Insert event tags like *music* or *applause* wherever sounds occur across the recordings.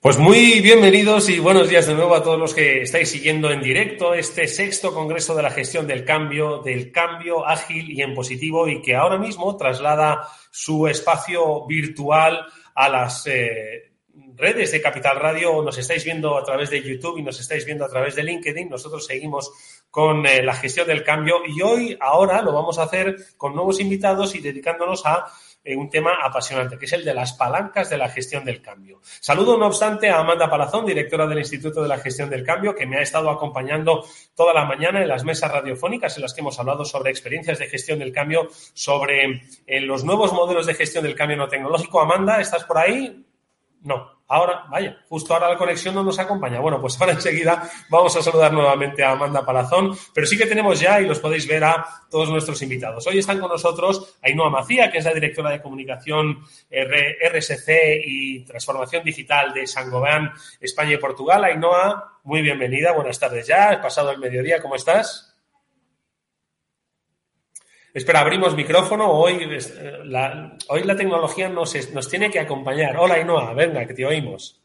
Pues muy bienvenidos y buenos días de nuevo a todos los que estáis siguiendo en directo este sexto Congreso de la Gestión del Cambio, del Cambio ágil y en positivo y que ahora mismo traslada su espacio virtual a las eh, redes de Capital Radio. Nos estáis viendo a través de YouTube y nos estáis viendo a través de LinkedIn. Nosotros seguimos con eh, la gestión del cambio y hoy, ahora, lo vamos a hacer con nuevos invitados y dedicándonos a eh, un tema apasionante, que es el de las palancas de la gestión del cambio. Saludo, no obstante, a Amanda Palazón, directora del Instituto de la Gestión del Cambio, que me ha estado acompañando toda la mañana en las mesas radiofónicas en las que hemos hablado sobre experiencias de gestión del cambio, sobre eh, los nuevos modelos de gestión del cambio no tecnológico. Amanda, ¿estás por ahí? No. Ahora, vaya, justo ahora la conexión no nos acompaña. Bueno, pues ahora enseguida vamos a saludar nuevamente a Amanda Palazón, pero sí que tenemos ya y los podéis ver a todos nuestros invitados. Hoy están con nosotros Ainhoa Macía, que es la directora de comunicación RSC y transformación digital de Sangobán, España y Portugal. Ainhoa, muy bienvenida, buenas tardes ya, pasado el mediodía, ¿cómo estás? Espera, abrimos micrófono. Hoy eh, la, tecnología nos, tiene que acompañar. Hola, Inoa, venga, que te oímos.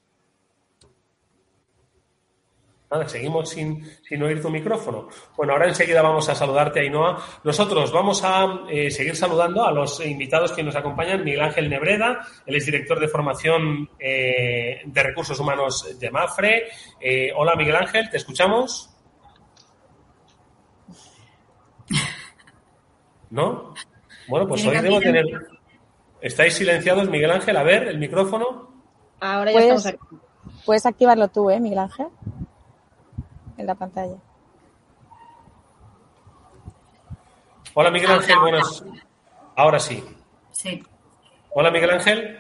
Seguimos sin, sin, oír tu micrófono. Bueno, ahora enseguida vamos a saludarte, Ainhoa. Nosotros vamos a eh, seguir saludando a los invitados que nos acompañan. Miguel Ángel Nebreda, él es director de formación eh, de recursos humanos de MAFRE. hola, Miguel Ángel, ¿te escuchamos? ¿No? Bueno, pues hoy debo tener. ¿Estáis silenciados, Miguel Ángel? A ver, el micrófono. Ahora ya estamos aquí. Puedes activarlo tú, ¿eh, Miguel Ángel? En la pantalla. Hola, Miguel Ángel, buenas. Ahora sí. Sí. Hola, Miguel Ángel.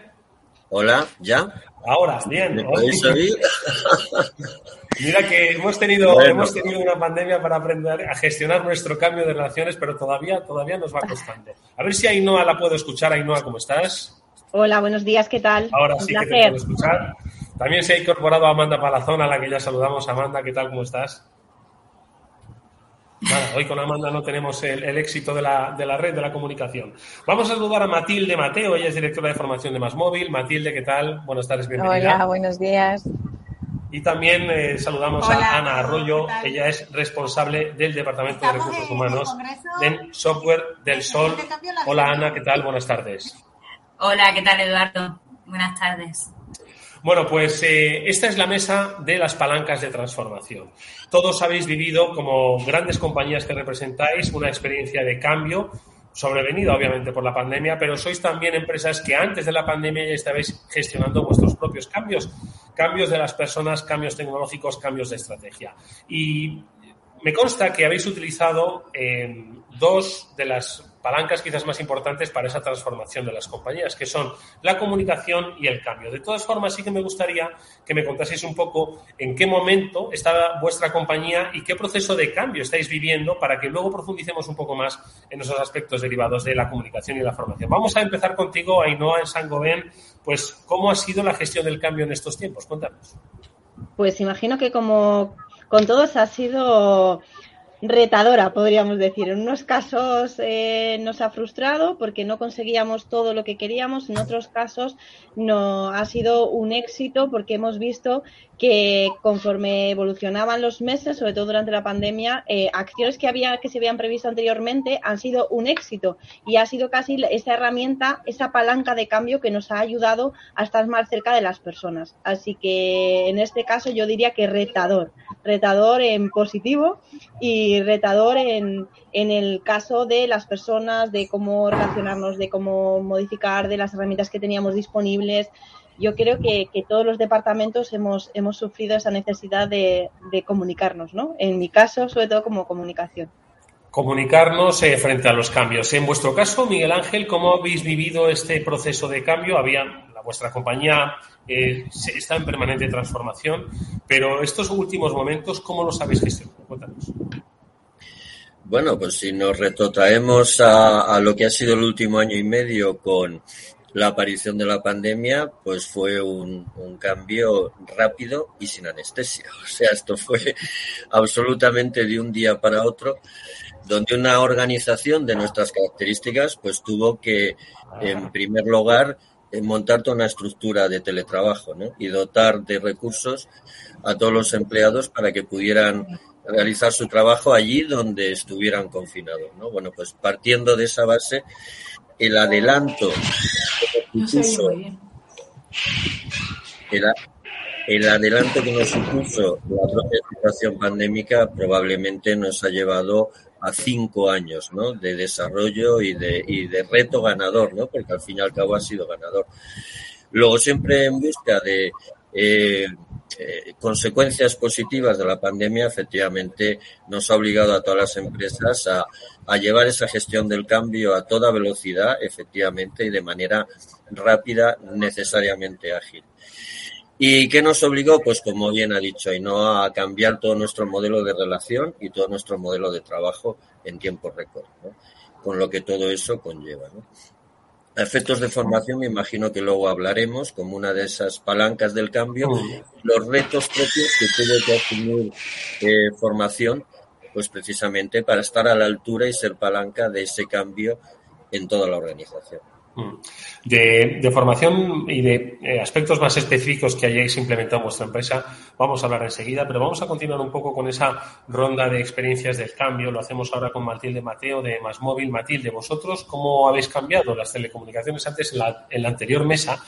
Hola, ¿ya? Ahora, bien. ¿Me podéis oír? *laughs* Mira que hemos tenido, hemos tenido una pandemia para aprender a gestionar nuestro cambio de relaciones, pero todavía, todavía nos va costando. A ver si Ainhoa la puedo escuchar. Ainhoa, ¿cómo estás? Hola, buenos días, ¿qué tal? Ahora sí que te puedo escuchar. También se ha incorporado Amanda Palazón, a la que ya saludamos. Amanda, ¿qué tal? ¿Cómo estás? hoy con Amanda no tenemos el, éxito de la, de la, red de la comunicación. Vamos a saludar a Matilde Mateo, ella es directora de formación de Más Móvil. Matilde, ¿qué tal? Buenas tardes, bienvenida. Hola, buenos días. Y también eh, saludamos a Ana Arroyo, ella es responsable del Departamento de Recursos Humanos en Software del Sol. Hola Ana, ¿qué tal? Buenas tardes. Hola, ¿qué tal Eduardo? Buenas tardes. Bueno, pues eh, esta es la mesa de las palancas de transformación. Todos habéis vivido, como grandes compañías que representáis, una experiencia de cambio sobrevenida obviamente por la pandemia, pero sois también empresas que antes de la pandemia ya estabais gestionando vuestros propios cambios, cambios de las personas, cambios tecnológicos, cambios de estrategia. Y me consta que habéis utilizado eh, dos de las palancas quizás más importantes para esa transformación de las compañías, que son la comunicación y el cambio. De todas formas, sí que me gustaría que me contaseis un poco en qué momento está vuestra compañía y qué proceso de cambio estáis viviendo para que luego profundicemos un poco más en esos aspectos derivados de la comunicación y la formación. Vamos a empezar contigo, Ainhoa, en Sangovén. Pues, ¿cómo ha sido la gestión del cambio en estos tiempos? Cuéntanos. Pues imagino que como con todos ha sido retadora, podríamos decir. En unos casos eh, nos ha frustrado porque no conseguíamos todo lo que queríamos, en otros casos no ha sido un éxito porque hemos visto que conforme evolucionaban los meses, sobre todo durante la pandemia, eh, acciones que había que se habían previsto anteriormente han sido un éxito y ha sido casi esa herramienta, esa palanca de cambio que nos ha ayudado a estar más cerca de las personas. Así que en este caso yo diría que retador, retador en positivo y retador en, en el caso de las personas, de cómo relacionarnos, de cómo modificar, de las herramientas que teníamos disponibles yo creo que, todos los departamentos hemos, hemos sufrido esa necesidad de, comunicarnos, ¿no? En mi caso, sobre todo como comunicación. Comunicarnos eh, frente a los cambios. En vuestro caso, Miguel Ángel, ¿cómo habéis vivido este proceso de cambio? Había, la, vuestra compañía eh, está en permanente transformación, pero estos últimos momentos, ¿cómo los habéis gestionado? Cuéntanos. Bueno, pues si nos retrotraemos a, lo que ha sido el último año y medio con la aparición de la pandemia pues fue un, cambio rápido y sin anestesia. *laughs* O sea, esto fue absolutamente de un día para otro, donde una organización de nuestras características pues tuvo que, en primer lugar, montar toda una estructura de teletrabajo ¿no? y dotar de recursos a todos los empleados para que pudieran realizar su trabajo allí donde estuvieran confinados. ¿no? Bueno, pues partiendo de esa base, el adelanto el, adelanto que nos supuso la propia situación pandémica probablemente nos ha llevado a cinco años ¿no? de desarrollo y de, y de reto ganador, ¿no? porque al fin y al cabo ha sido ganador. Luego, siempre en busca de eh, eh, consecuencias positivas de la pandemia, efectivamente, nos ha obligado a todas las empresas a, llevar esa gestión del cambio a toda velocidad, efectivamente, y de manera rápida, necesariamente ágil. ¿Y qué nos obligó? Pues como bien ha dicho no a cambiar todo nuestro modelo de relación y todo nuestro modelo de trabajo en tiempo récord, con lo que todo eso conlleva. Efectos de formación me imagino que luego hablaremos como una de esas palancas del cambio, los retos propios que tuvo que asumir eh, formación, pues precisamente para estar a la altura y ser palanca de ese cambio en toda la organización. Mm. De, formación y de eh, aspectos más específicos que hayáis implementado en vuestra empresa, vamos a hablar enseguida, pero vamos a continuar un poco con esa ronda de experiencias del cambio. Lo hacemos ahora con Matilde Mateo de Más Móvil. Matilde, vosotros, ¿cómo habéis cambiado las telecomunicaciones? Antes, en la, en la anterior mesa,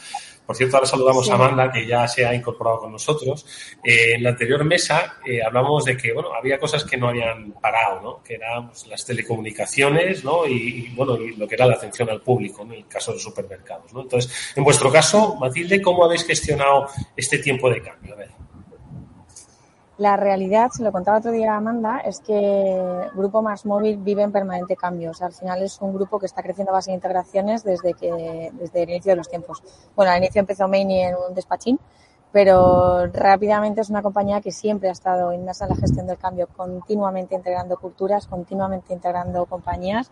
por cierto, ahora saludamos a Amanda, que ya se ha incorporado con nosotros. Eh, en la anterior mesa eh, hablamos de que, bueno, había cosas que no habían parado, ¿no? Que eran pues, las telecomunicaciones, ¿no? Y, bueno, y lo que era la atención al público, en el caso de los supermercados, ¿no? Entonces, en vuestro caso, Matilde, ¿cómo habéis gestionado este tiempo de cambio? A ver. La realidad, se lo contaba otro día a Amanda, es que Grupo Más Móvil vive en permanente cambio. O al final es un grupo que está creciendo a base de integraciones desde, que, desde el inicio de los tiempos. Bueno, al inicio empezó Maini en un despachín, pero rápidamente es una compañía que siempre ha estado inmersa en la gestión del cambio, continuamente integrando culturas, continuamente integrando compañías.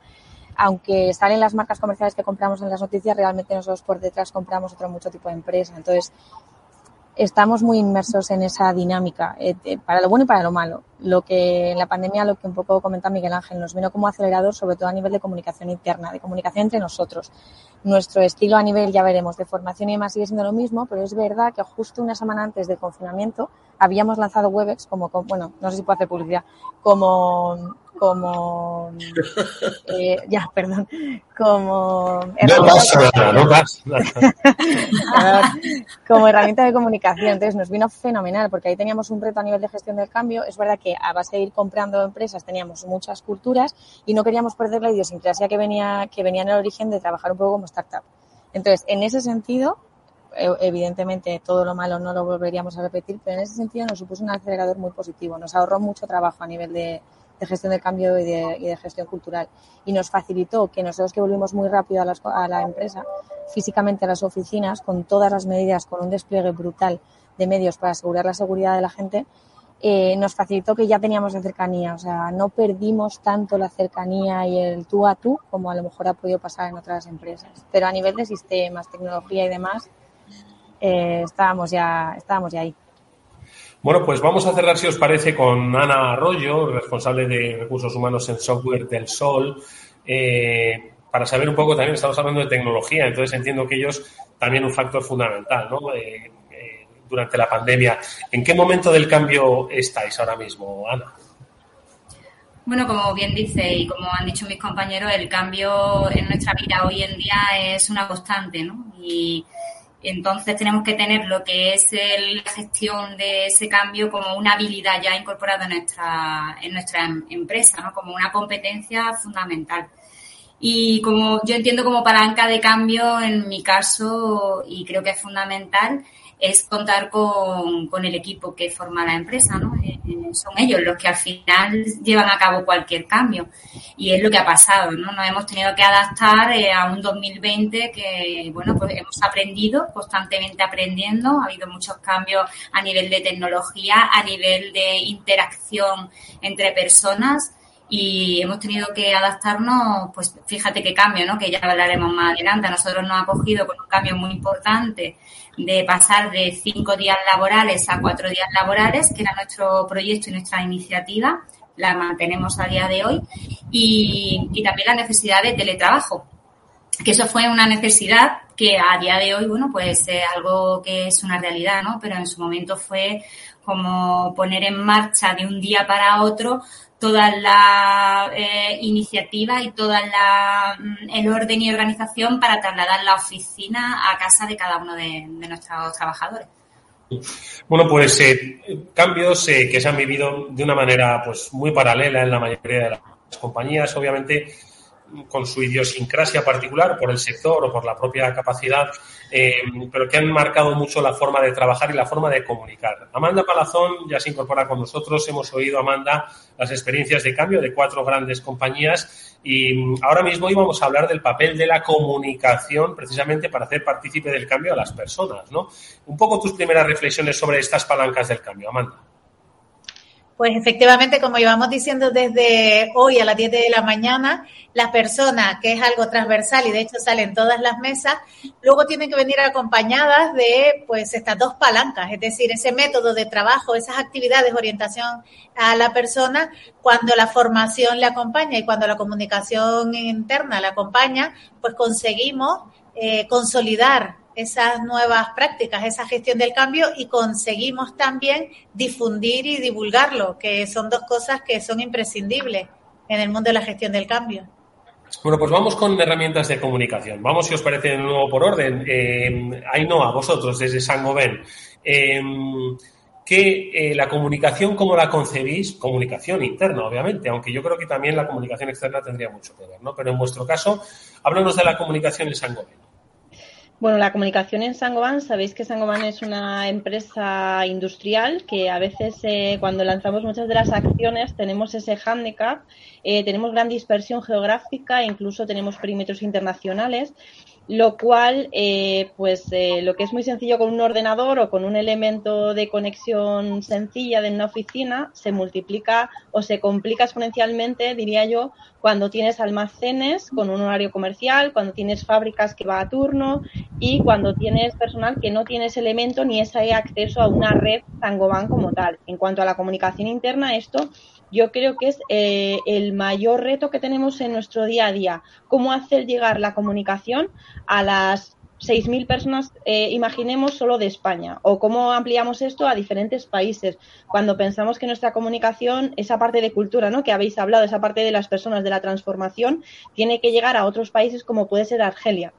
Aunque salen las marcas comerciales que compramos en las noticias, realmente nosotros por detrás compramos otro mucho tipo de empresa. Entonces, estamos muy inmersos en esa dinámica, eh, para lo bueno y para lo malo. Lo que en la pandemia, lo que un poco comenta Miguel Ángel, nos vino como acelerador, sobre todo a nivel de comunicación interna, de comunicación entre nosotros. Nuestro estilo a nivel, ya veremos, de formación y demás sigue siendo lo mismo, pero es verdad que justo una semana antes del confinamiento habíamos lanzado Webex como, bueno, no sé si puedo hacer publicidad, como como eh, ya perdón como herramienta, no *laughs* como herramienta de comunicación. Entonces nos vino fenomenal porque ahí teníamos un reto a nivel de gestión del cambio. Es verdad que a base de ir comprando empresas teníamos muchas culturas y no queríamos perder la idiosincrasia que venía que venía en el origen de trabajar un poco como startup. Entonces en ese sentido e, evidentemente todo lo malo no lo volveríamos a repetir, pero en ese sentido nos supuso un acelerador muy positivo. Nos ahorró mucho trabajo a nivel de, de gestión del cambio y de, gestión cultural. Y nos facilitó que nosotros que volvimos muy rápido a, la empresa, físicamente a las oficinas, con todas las medidas, con un despliegue brutal de medios para asegurar la seguridad de la gente, eh, nos facilitó que ya teníamos la cercanía. O sea, no perdimos tanto la cercanía y el tú a tú como a lo mejor ha podido pasar en otras empresas. Pero a nivel de sistemas, tecnología y demás, eh, estábamos, ya, estábamos ya ahí. Bueno, pues vamos a cerrar, si os parece, con Ana Arroyo, responsable de recursos humanos en software del Sol, eh, para saber un poco también, estamos hablando de tecnología, entonces entiendo que ellos también un factor fundamental, ¿no? Eh, eh, durante la pandemia. ¿En qué momento del cambio estáis ahora mismo, Ana? Bueno, como bien dice y como han dicho mis compañeros, el cambio en nuestra vida hoy en día es una constante, ¿no? Entonces tenemos que tener lo que es la gestión de ese cambio como una habilidad ya incorporada en nuestra, en nuestra em, empresa, ¿no? como una competencia fundamental. Y como yo entiendo como palanca de cambio, en mi caso, y creo que es fundamental, es contar con, con, el equipo que forma la empresa, ¿no? Eh, eh, son ellos los que al final llevan a cabo cualquier cambio. Y es lo que ha pasado, ¿no? Nos hemos tenido que adaptar eh, a un 2020 que, bueno, pues hemos aprendido, constantemente aprendiendo. Ha habido muchos cambios a nivel de tecnología, a nivel de interacción entre personas y hemos tenido que adaptarnos, pues fíjate qué cambio, ¿no? Que ya hablaremos más adelante. A nosotros nos ha cogido con un cambio muy importante de pasar de cinco días laborales a cuatro días laborales, que era nuestro proyecto y nuestra iniciativa, la mantenemos a día de hoy, y, también la necesidad de teletrabajo. que eso fue una necesidad que a día de hoy, bueno, pues es algo que es una realidad, ¿no? Pero en su momento fue como poner en marcha de un día para otro toda la eh, iniciativa y toda la, mm, el orden y organización para trasladar la oficina a casa de cada uno de, nuestros trabajadores. Bueno, pues eh, cambios eh, que se han vivido de una manera pues muy paralela en la mayoría de las compañías. Obviamente, con su idiosincrasia particular por el sector o por la propia capacidad, eh, pero que han marcado mucho la forma de trabajar y la forma de comunicar. Amanda Palazón ya se incorpora con nosotros. Hemos oído, Amanda, las experiencias de cambio de cuatro grandes compañías y ahora mismo íbamos a hablar del papel de la comunicación precisamente para hacer partícipe del cambio a las personas. ¿no? Un poco tus primeras reflexiones sobre estas palancas del cambio, Amanda. Pues efectivamente, como llevamos diciendo desde hoy a las 10 de la mañana, la persona, que es algo transversal y de hecho salen todas las mesas, luego tienen que venir acompañadas de pues estas dos palancas, es decir, ese método de trabajo, esas actividades de orientación a la persona cuando la formación le acompaña y cuando la comunicación interna le acompaña, pues conseguimos eh, consolidar esas nuevas prácticas, esa gestión del cambio y conseguimos también difundir y divulgarlo, que son dos cosas que son imprescindibles en el mundo de la gestión del cambio. Bueno, pues vamos con herramientas de comunicación. Vamos, si os parece, de nuevo por orden. Eh, a vosotros, desde San Goben, eh, que eh, la comunicación, ¿cómo la concebís? Comunicación interna, obviamente, aunque yo creo que también la comunicación externa tendría mucho que ver, ¿no? Pero en vuestro caso, háblanos de la comunicación en San Goben. Bueno, la comunicación en Sangoban, sabéis que Sangoban es una empresa industrial que a veces eh, cuando lanzamos muchas de las acciones tenemos ese hándicap, eh, tenemos gran dispersión geográfica, incluso tenemos perímetros internacionales lo cual, eh, pues eh, lo que es muy sencillo con un ordenador o con un elemento de conexión sencilla de una oficina, se multiplica o se complica exponencialmente, diría yo, cuando tienes almacenes con un horario comercial, cuando tienes fábricas que va a turno y cuando tienes personal que no tiene ese elemento ni ese acceso a una red Tangoban como tal. En cuanto a la comunicación interna, esto yo creo que es eh, el mayor reto que tenemos en nuestro día a día. Cómo hacer llegar la comunicación a las 6.000 personas, eh, imaginemos, solo de España, o cómo ampliamos esto a diferentes países, cuando pensamos que nuestra comunicación, esa parte de cultura, ¿no? que habéis hablado, esa parte de las personas, de la transformación, tiene que llegar a otros países como puede ser Argelia.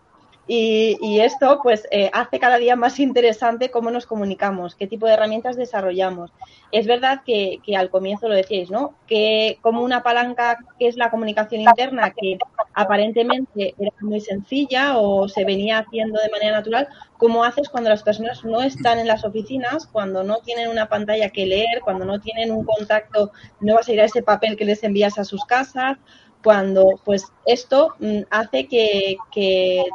Y, esto pues eh, hace cada día más interesante cómo nos comunicamos, qué tipo de herramientas desarrollamos. Es verdad que, al comienzo lo decíais, ¿no? Que como una palanca que es la comunicación interna, que aparentemente era muy sencilla o se venía haciendo de manera natural, ¿cómo haces cuando las personas no están en las oficinas, cuando no tienen una pantalla que leer, cuando no tienen un contacto, no vas a ir a ese papel que les envías a sus casas? Cuando pues esto mm, hace que,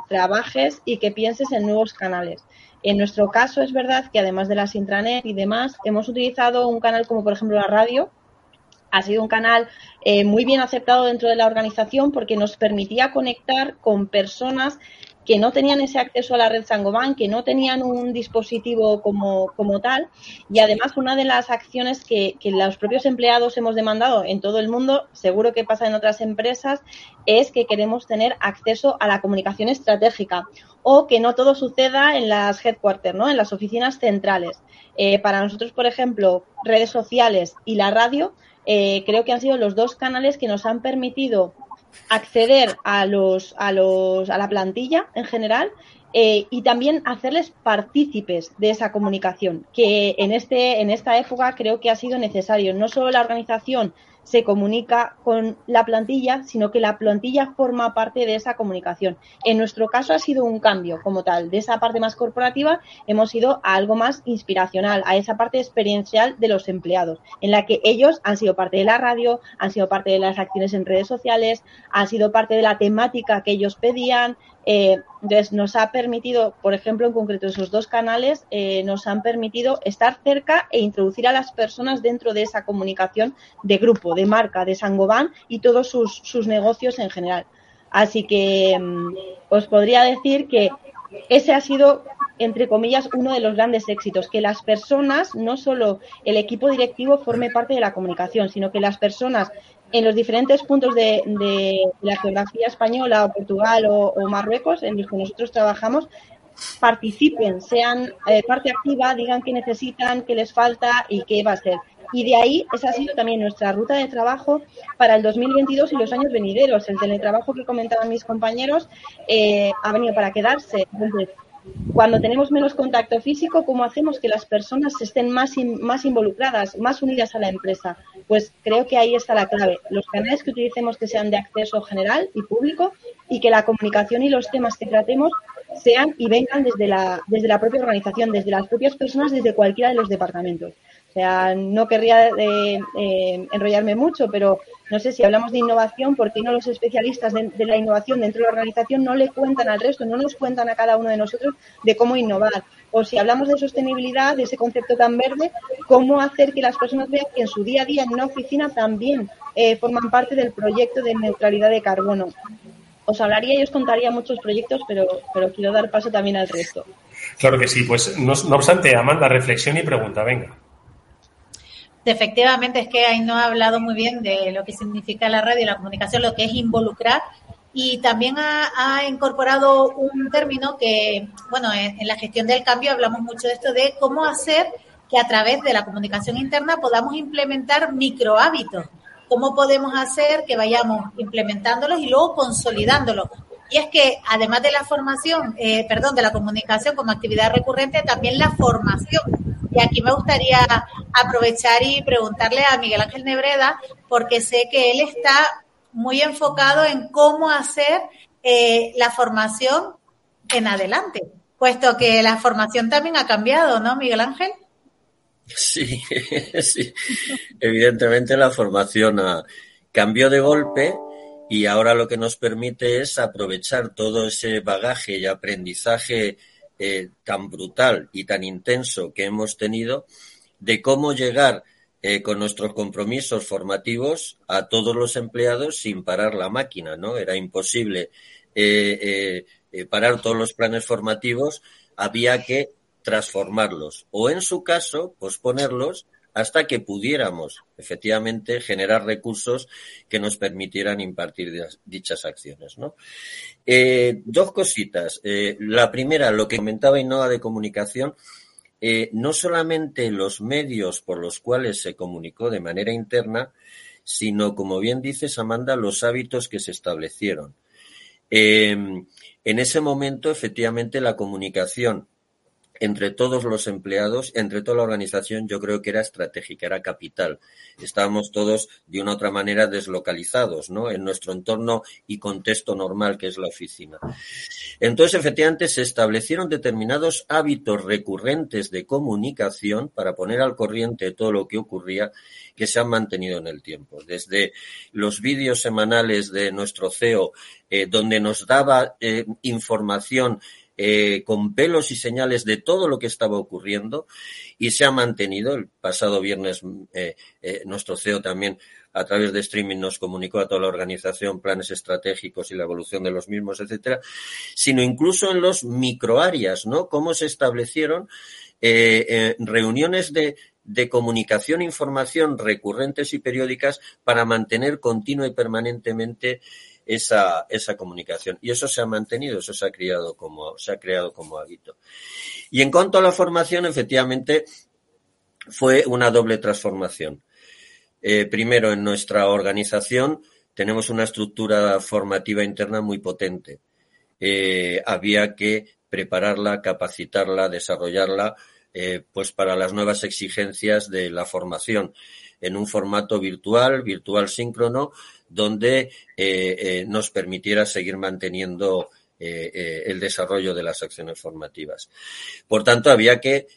trabajes y que pienses en nuevos canales. En nuestro caso es verdad que además de las intranet y demás, hemos utilizado un canal como por ejemplo la radio. Ha sido un canal eh, muy bien aceptado dentro de la organización porque nos permitía conectar con personas que no tenían ese acceso a la red Sangoban, que no tenían un dispositivo como, como tal. Y además, una de las acciones que, que, los propios empleados hemos demandado en todo el mundo, seguro que pasa en otras empresas, es que queremos tener acceso a la comunicación estratégica o que no todo suceda en las headquarters, ¿no? en las oficinas centrales. Eh, para nosotros, por ejemplo, redes sociales y la radio, eh, creo que han sido los dos canales que nos han permitido acceder a los, a los, a la plantilla en general eh, y también hacerles partícipes de esa comunicación, que en, este, en esta época creo que ha sido necesario. No solo la organización se comunica con la plantilla, sino que la plantilla forma parte de esa comunicación. En nuestro caso ha sido un cambio como tal. De esa parte más corporativa hemos ido a algo más inspiracional, a esa parte experiencial de los empleados, en la que ellos han sido parte de la radio, han sido parte de las acciones en redes sociales, han sido parte de la temática que ellos pedían, eh, entonces, nos ha permitido, por ejemplo, en concreto esos dos canales, eh, nos han permitido estar cerca e introducir a las personas dentro de esa comunicación de grupo, de marca, de Sangoban y todos sus, sus negocios en general. Así que mm, os podría decir que ese ha sido entre comillas, uno de los grandes éxitos, que las personas, no solo el equipo directivo forme parte de la comunicación, sino que las personas en los diferentes puntos de, la geografía española o Portugal o, Marruecos en los que nosotros trabajamos participen, sean eh, parte activa, digan qué necesitan, qué les falta y qué va a ser. Y de ahí, esa ha sido también nuestra ruta de trabajo para el 2022 y los años venideros. El teletrabajo que comentaban mis compañeros eh, ha venido para quedarse. Cuando tenemos menos contacto físico, ¿cómo hacemos que las personas estén más, más involucradas, más unidas a la empresa? Pues creo que ahí está la clave. Los canales que utilicemos que sean de acceso general y público y que la comunicación y los temas que tratemos sean y vengan desde la, desde la propia organización, desde las propias personas, desde cualquiera de los departamentos. O sea, no querría eh, eh, enrollarme mucho, pero no sé si hablamos de innovación, ¿por qué no los especialistas de, la innovación dentro de la organización no le cuentan al resto, no nos cuentan a cada uno de nosotros de cómo innovar? O si hablamos de sostenibilidad, de ese concepto tan verde, ¿cómo hacer que las personas vean que en su día a día en una oficina también eh, forman parte del proyecto de neutralidad de carbono? Os hablaría y os contaría muchos proyectos, pero, quiero dar paso también al resto. Claro que sí, pues no obstante, Amanda, reflexión y pregunta, venga. Efectivamente, es que ahí no ha hablado muy bien de lo que significa la radio y la comunicación, lo que es involucrar. Y también ha, incorporado un término que, bueno, en, la gestión del cambio hablamos mucho de esto, de cómo hacer que a través de la comunicación interna podamos implementar micro hábitos. ¿Cómo podemos hacer que vayamos implementándolos y luego consolidándolos? Y es que además de la formación, eh, perdón, de la comunicación como actividad recurrente, también la formación y aquí me gustaría aprovechar y preguntarle a Miguel Ángel Nebreda, porque sé que él está muy enfocado en cómo hacer eh, la formación en adelante, puesto que la formación también ha cambiado, ¿no, Miguel Ángel? Sí, *laughs* sí. Evidentemente la formación cambió de golpe y ahora lo que nos permite es aprovechar todo ese bagaje y aprendizaje eh, tan brutal y tan intenso que hemos tenido de cómo llegar eh, con nuestros compromisos formativos a todos los empleados sin parar la máquina, ¿no? Era imposible eh, parar todos los planes formativos, había que transformarlos o en su caso posponerlos hasta que pudiéramos efectivamente generar recursos que nos permitieran impartir dichas acciones. Eh, dos cositas. Eh, la primera, lo que comentaba Innova de comunicación, eh, no solamente los medios por los cuales se comunicó de manera interna, sino, como bien dices, Amanda, los hábitos que se establecieron. en ese momento, efectivamente, la comunicación entre todos los empleados, entre toda la organización, yo creo que era estratégica, era capital. Estábamos todos de una u otra manera deslocalizados, ¿no? En nuestro entorno y contexto normal que es la oficina. Entonces, efectivamente, se establecieron determinados hábitos recurrentes de comunicación para poner al corriente todo lo que ocurría que se han mantenido en el tiempo. Desde los vídeos semanales de nuestro CEO, eh, donde nos daba eh, información eh, con pelos y señales de todo lo que estaba ocurriendo y se ha mantenido. El pasado viernes eh, eh, nuestro CEO también a través de streaming nos comunicó a toda la organización planes estratégicos y la evolución de los mismos, etcétera, sino incluso en los microáreas, ¿no? Cómo se establecieron reuniones de, de comunicación e información recurrentes y periódicas para mantener continua y permanentemente esa, esa comunicación. Y eso se ha mantenido, eso se ha creado como, se ha creado como hábito. Y en cuanto a la formación, efectivamente, fue una doble transformación. Eh, primero, en nuestra organización tenemos una estructura formativa interna muy potente. Eh, había que prepararla, capacitarla, desarrollarla, eh, pues para las nuevas exigencias de la formación en un formato virtual, virtual síncrono, donde eh, eh, nos permitiera seguir manteniendo eh, el desarrollo de las acciones formativas. Por tanto, había que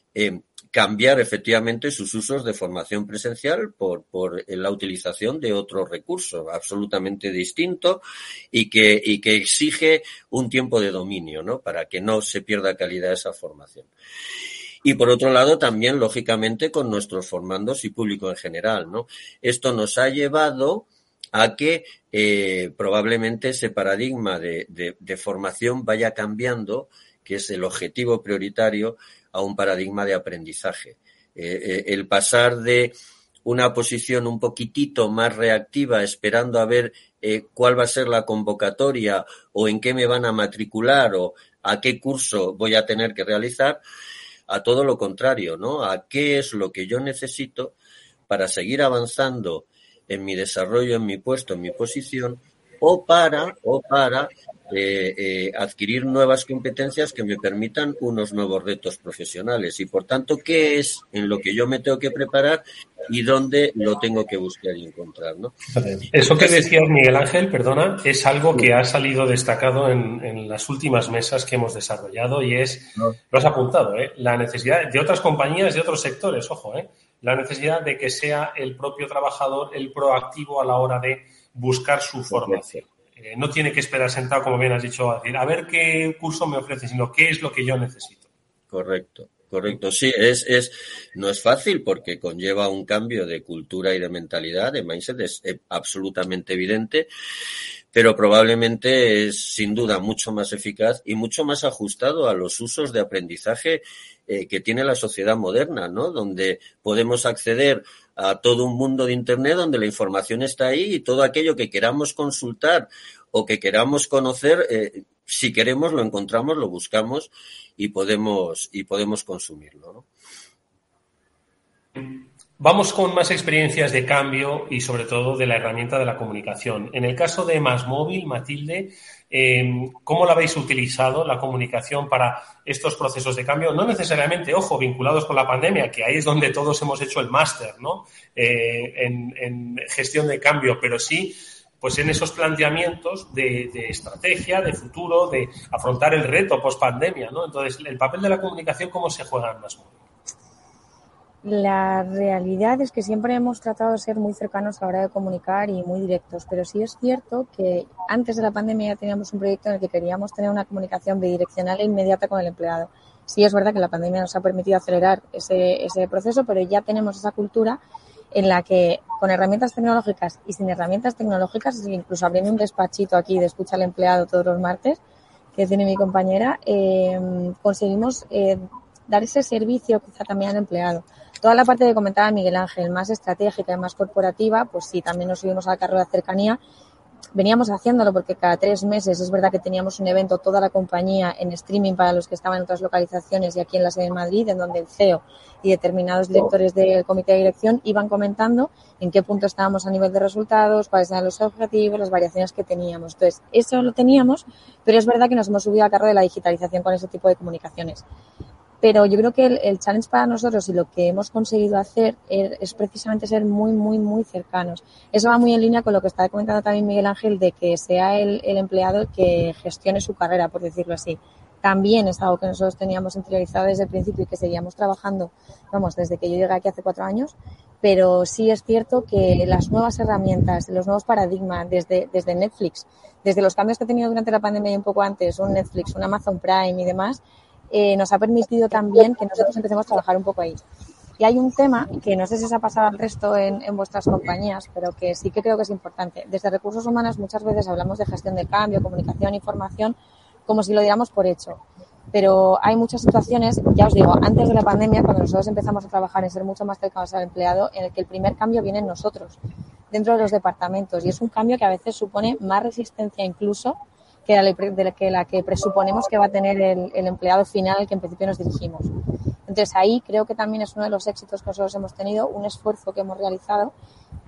cambiar efectivamente sus usos de formación presencial por, la utilización de otro recurso absolutamente distinto y que, y que exige un tiempo de dominio, ¿no? Para que no se pierda calidad esa formación. Y por otro lado, también, lógicamente, con nuestros formandos y público en general, ¿no? Esto nos ha llevado a que eh, probablemente ese paradigma de, formación vaya cambiando que es el objetivo prioritario, a un paradigma de aprendizaje. Eh, el pasar de una posición un poquitito más reactiva, esperando a ver cuál va a ser la convocatoria o en qué me van a matricular o a qué curso voy a tener que realizar, a todo lo contrario, ¿no? A qué es lo que yo necesito para seguir avanzando en mi desarrollo, en mi puesto, en mi posición, o para, o para eh, eh, adquirir nuevas competencias que me permitan unos nuevos retos profesionales. Y por tanto, ¿qué es en lo que yo me tengo que preparar y dónde lo tengo que buscar y encontrar? ¿no? Eso que decías, Miguel Ángel, perdona, es algo que ha salido destacado en, las últimas mesas que hemos desarrollado y es, lo has apuntado, ¿eh? la necesidad de otras compañías, de otros sectores, ojo, ¿eh? la necesidad de que sea el propio trabajador el proactivo a la hora de buscar su formación. Eh, no tiene que esperar sentado, como bien has dicho, a ver qué curso me ofrece, sino qué es lo que yo necesito. Correcto. Correcto, sí, es, es, no es fácil porque conlleva un cambio de cultura y de mentalidad, de mindset, es absolutamente evidente, pero probablemente es sin duda mucho más eficaz y mucho más ajustado a los usos de aprendizaje eh, que tiene la sociedad moderna, ¿no? Donde podemos acceder a todo un mundo de Internet donde la información está ahí y todo aquello que queramos consultar o que queramos conocer, eh, si queremos lo encontramos, lo buscamos y podemos, y podemos consumirlo, ¿no? Vamos con más experiencias de cambio y sobre todo de la herramienta de la comunicación. En el caso de Más Móvil, Matilde, em, ¿cómo la habéis utilizado la comunicación para estos procesos de cambio? No necesariamente, ojo, vinculados con la pandemia, que ahí es donde todos hemos hecho el máster, ¿no? Eh, en, gestión de cambio, pero sí pues en esos planteamientos de, estrategia, de futuro, de afrontar el reto post pandemia, ¿no? Entonces, el papel de la comunicación, ¿cómo se juega en más móvil? La realidad es que siempre hemos tratado de ser muy cercanos a la hora de comunicar y muy directos, pero sí es cierto que antes de la pandemia ya teníamos un proyecto en el que queríamos tener una comunicación bidireccional e inmediata con el empleado. Sí es verdad que la pandemia nos ha permitido acelerar ese, ese proceso, pero ya tenemos esa cultura en la que con herramientas tecnológicas y sin herramientas tecnológicas, incluso abriendo un despachito aquí de escucha al empleado todos los martes, que tiene mi compañera, eh, conseguimos eh, dar ese servicio quizá también al empleado. Toda la parte que comentaba Miguel Ángel, más estratégica y más corporativa, pues sí, también nos subimos al carro de cercanía. Veníamos haciéndolo porque cada tres meses es verdad que teníamos un evento, toda la compañía en streaming para los que estaban en otras localizaciones y aquí en la sede de Madrid, en donde el CEO y determinados directores del comité de dirección iban comentando en qué punto estábamos a nivel de resultados, cuáles eran los objetivos, las variaciones que teníamos. Entonces, eso lo teníamos, pero es verdad que nos hemos subido al carro de la digitalización con ese tipo de comunicaciones. Pero yo creo que el, challenge para nosotros y lo que hemos conseguido hacer es, precisamente ser muy, muy, muy cercanos. Eso va muy en línea con lo que estaba comentando también Miguel Ángel de que sea el, empleado el que gestione su carrera, por decirlo así. También es algo que nosotros teníamos interiorizado desde el principio y que seguíamos trabajando, vamos, desde que yo llegué aquí hace cuatro años. Pero sí es cierto que las nuevas herramientas, los nuevos paradigmas, desde, desde Netflix, desde los cambios que ha tenido durante la pandemia y un poco antes, un Netflix, un Amazon Prime y demás, eh, nos ha permitido también que nosotros empecemos a trabajar un poco ahí. Y hay un tema que no sé si se ha pasado al resto en, en, vuestras compañías, pero que sí que creo que es importante. Desde recursos humanos muchas veces hablamos de gestión de cambio, comunicación, información, como si lo diéramos por hecho. Pero hay muchas situaciones, ya os digo, antes de la pandemia, cuando nosotros empezamos a trabajar en ser mucho más cercanos al empleado, en el que el primer cambio viene en nosotros, dentro de los departamentos. Y es un cambio que a veces supone más resistencia incluso que la, de la que, presuponemos que va a tener el, el, empleado final al que en principio nos dirigimos. Entonces ahí creo que también es uno de los éxitos que nosotros hemos tenido, un esfuerzo que hemos realizado,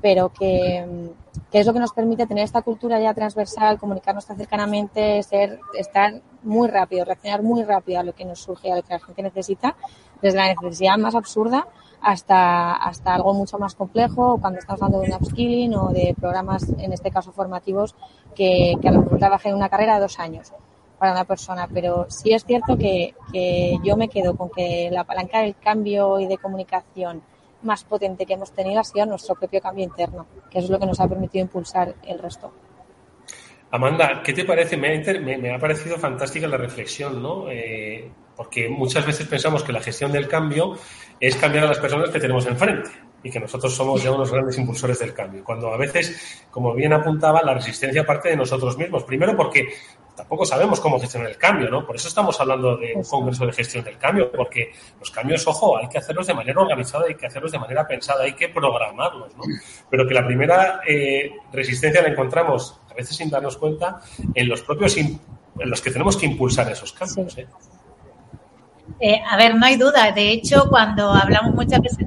pero que, que es lo que nos permite tener esta cultura ya transversal, comunicarnos tan cercanamente, ser, estar muy rápido, reaccionar muy rápido a lo que nos surge, a lo que la gente necesita, desde la necesidad más absurda hasta, hasta algo mucho más complejo, cuando estamos hablando de un upskilling o de programas, en este caso formativos, que, que a lo mejor trabajé en una carrera de dos años para una persona, pero sí es cierto que, que yo me quedo con que la palanca del cambio y de comunicación más potente que hemos tenido ha sido nuestro propio cambio interno, que es lo que nos ha permitido impulsar el resto. Amanda, ¿qué te parece? Me ha, me, me ha parecido fantástica la reflexión, ¿no? Eh, porque muchas veces pensamos que la gestión del cambio es cambiar a las personas que tenemos enfrente. y que nosotros somos ya unos grandes impulsores del cambio. Cuando a veces, como bien apuntaba, la resistencia parte de nosotros mismos. Primero porque tampoco sabemos cómo gestionar el cambio, ¿no? Por eso estamos hablando de un congreso de gestión del cambio, porque los cambios, ojo, hay que hacerlos de manera organizada, hay que hacerlos de manera pensada, hay que programarlos, ¿no? Pero que la primera eh, resistencia la encontramos, a veces sin darnos cuenta, en los propios, en los que tenemos que impulsar esos cambios, ¿eh? Eh, a ver, no hay duda. De hecho, cuando hablamos muchas veces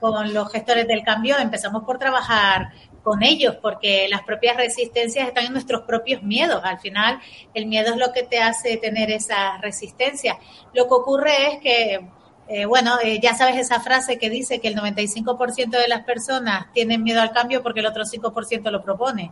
con, los gestores del cambio, empezamos por trabajar con ellos, porque las propias resistencias están en nuestros propios miedos. Al final, el miedo es lo que te hace tener esa resistencia. Lo que ocurre es que, eh, bueno, eh, ya sabes esa frase que dice que el 95% de las personas tienen miedo al cambio porque el otro 5% lo propone.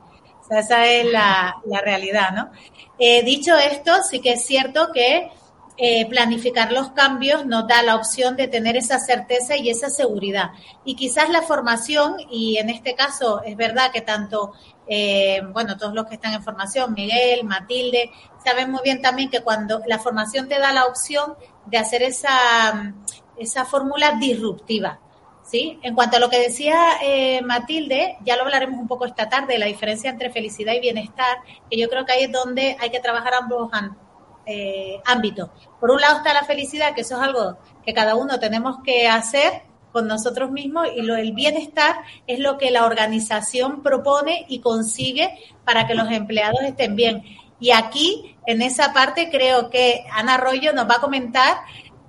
O esa es la, la realidad, ¿no? Eh, dicho esto, sí que es cierto que eh, planificar los cambios nos da la opción de tener esa certeza y esa seguridad. Y quizás la formación, y en este caso es verdad que tanto, eh, bueno, todos los que están en formación, Miguel, Matilde, saben muy bien también que cuando la formación te da la opción de hacer esa, esa fórmula disruptiva. ¿Sí? En cuanto a lo que decía eh, Matilde, ya lo hablaremos un poco esta tarde, la diferencia entre felicidad y bienestar, que yo creo que ahí es donde hay que trabajar ambos eh. Por un lado está la felicidad, que eso es algo que cada uno tenemos que hacer con nosotros mismos y lo, el bienestar es lo que la organización propone y consigue para que los empleados estén bien. Y aquí, en esa parte, creo que Ana Arroyo nos va a comentar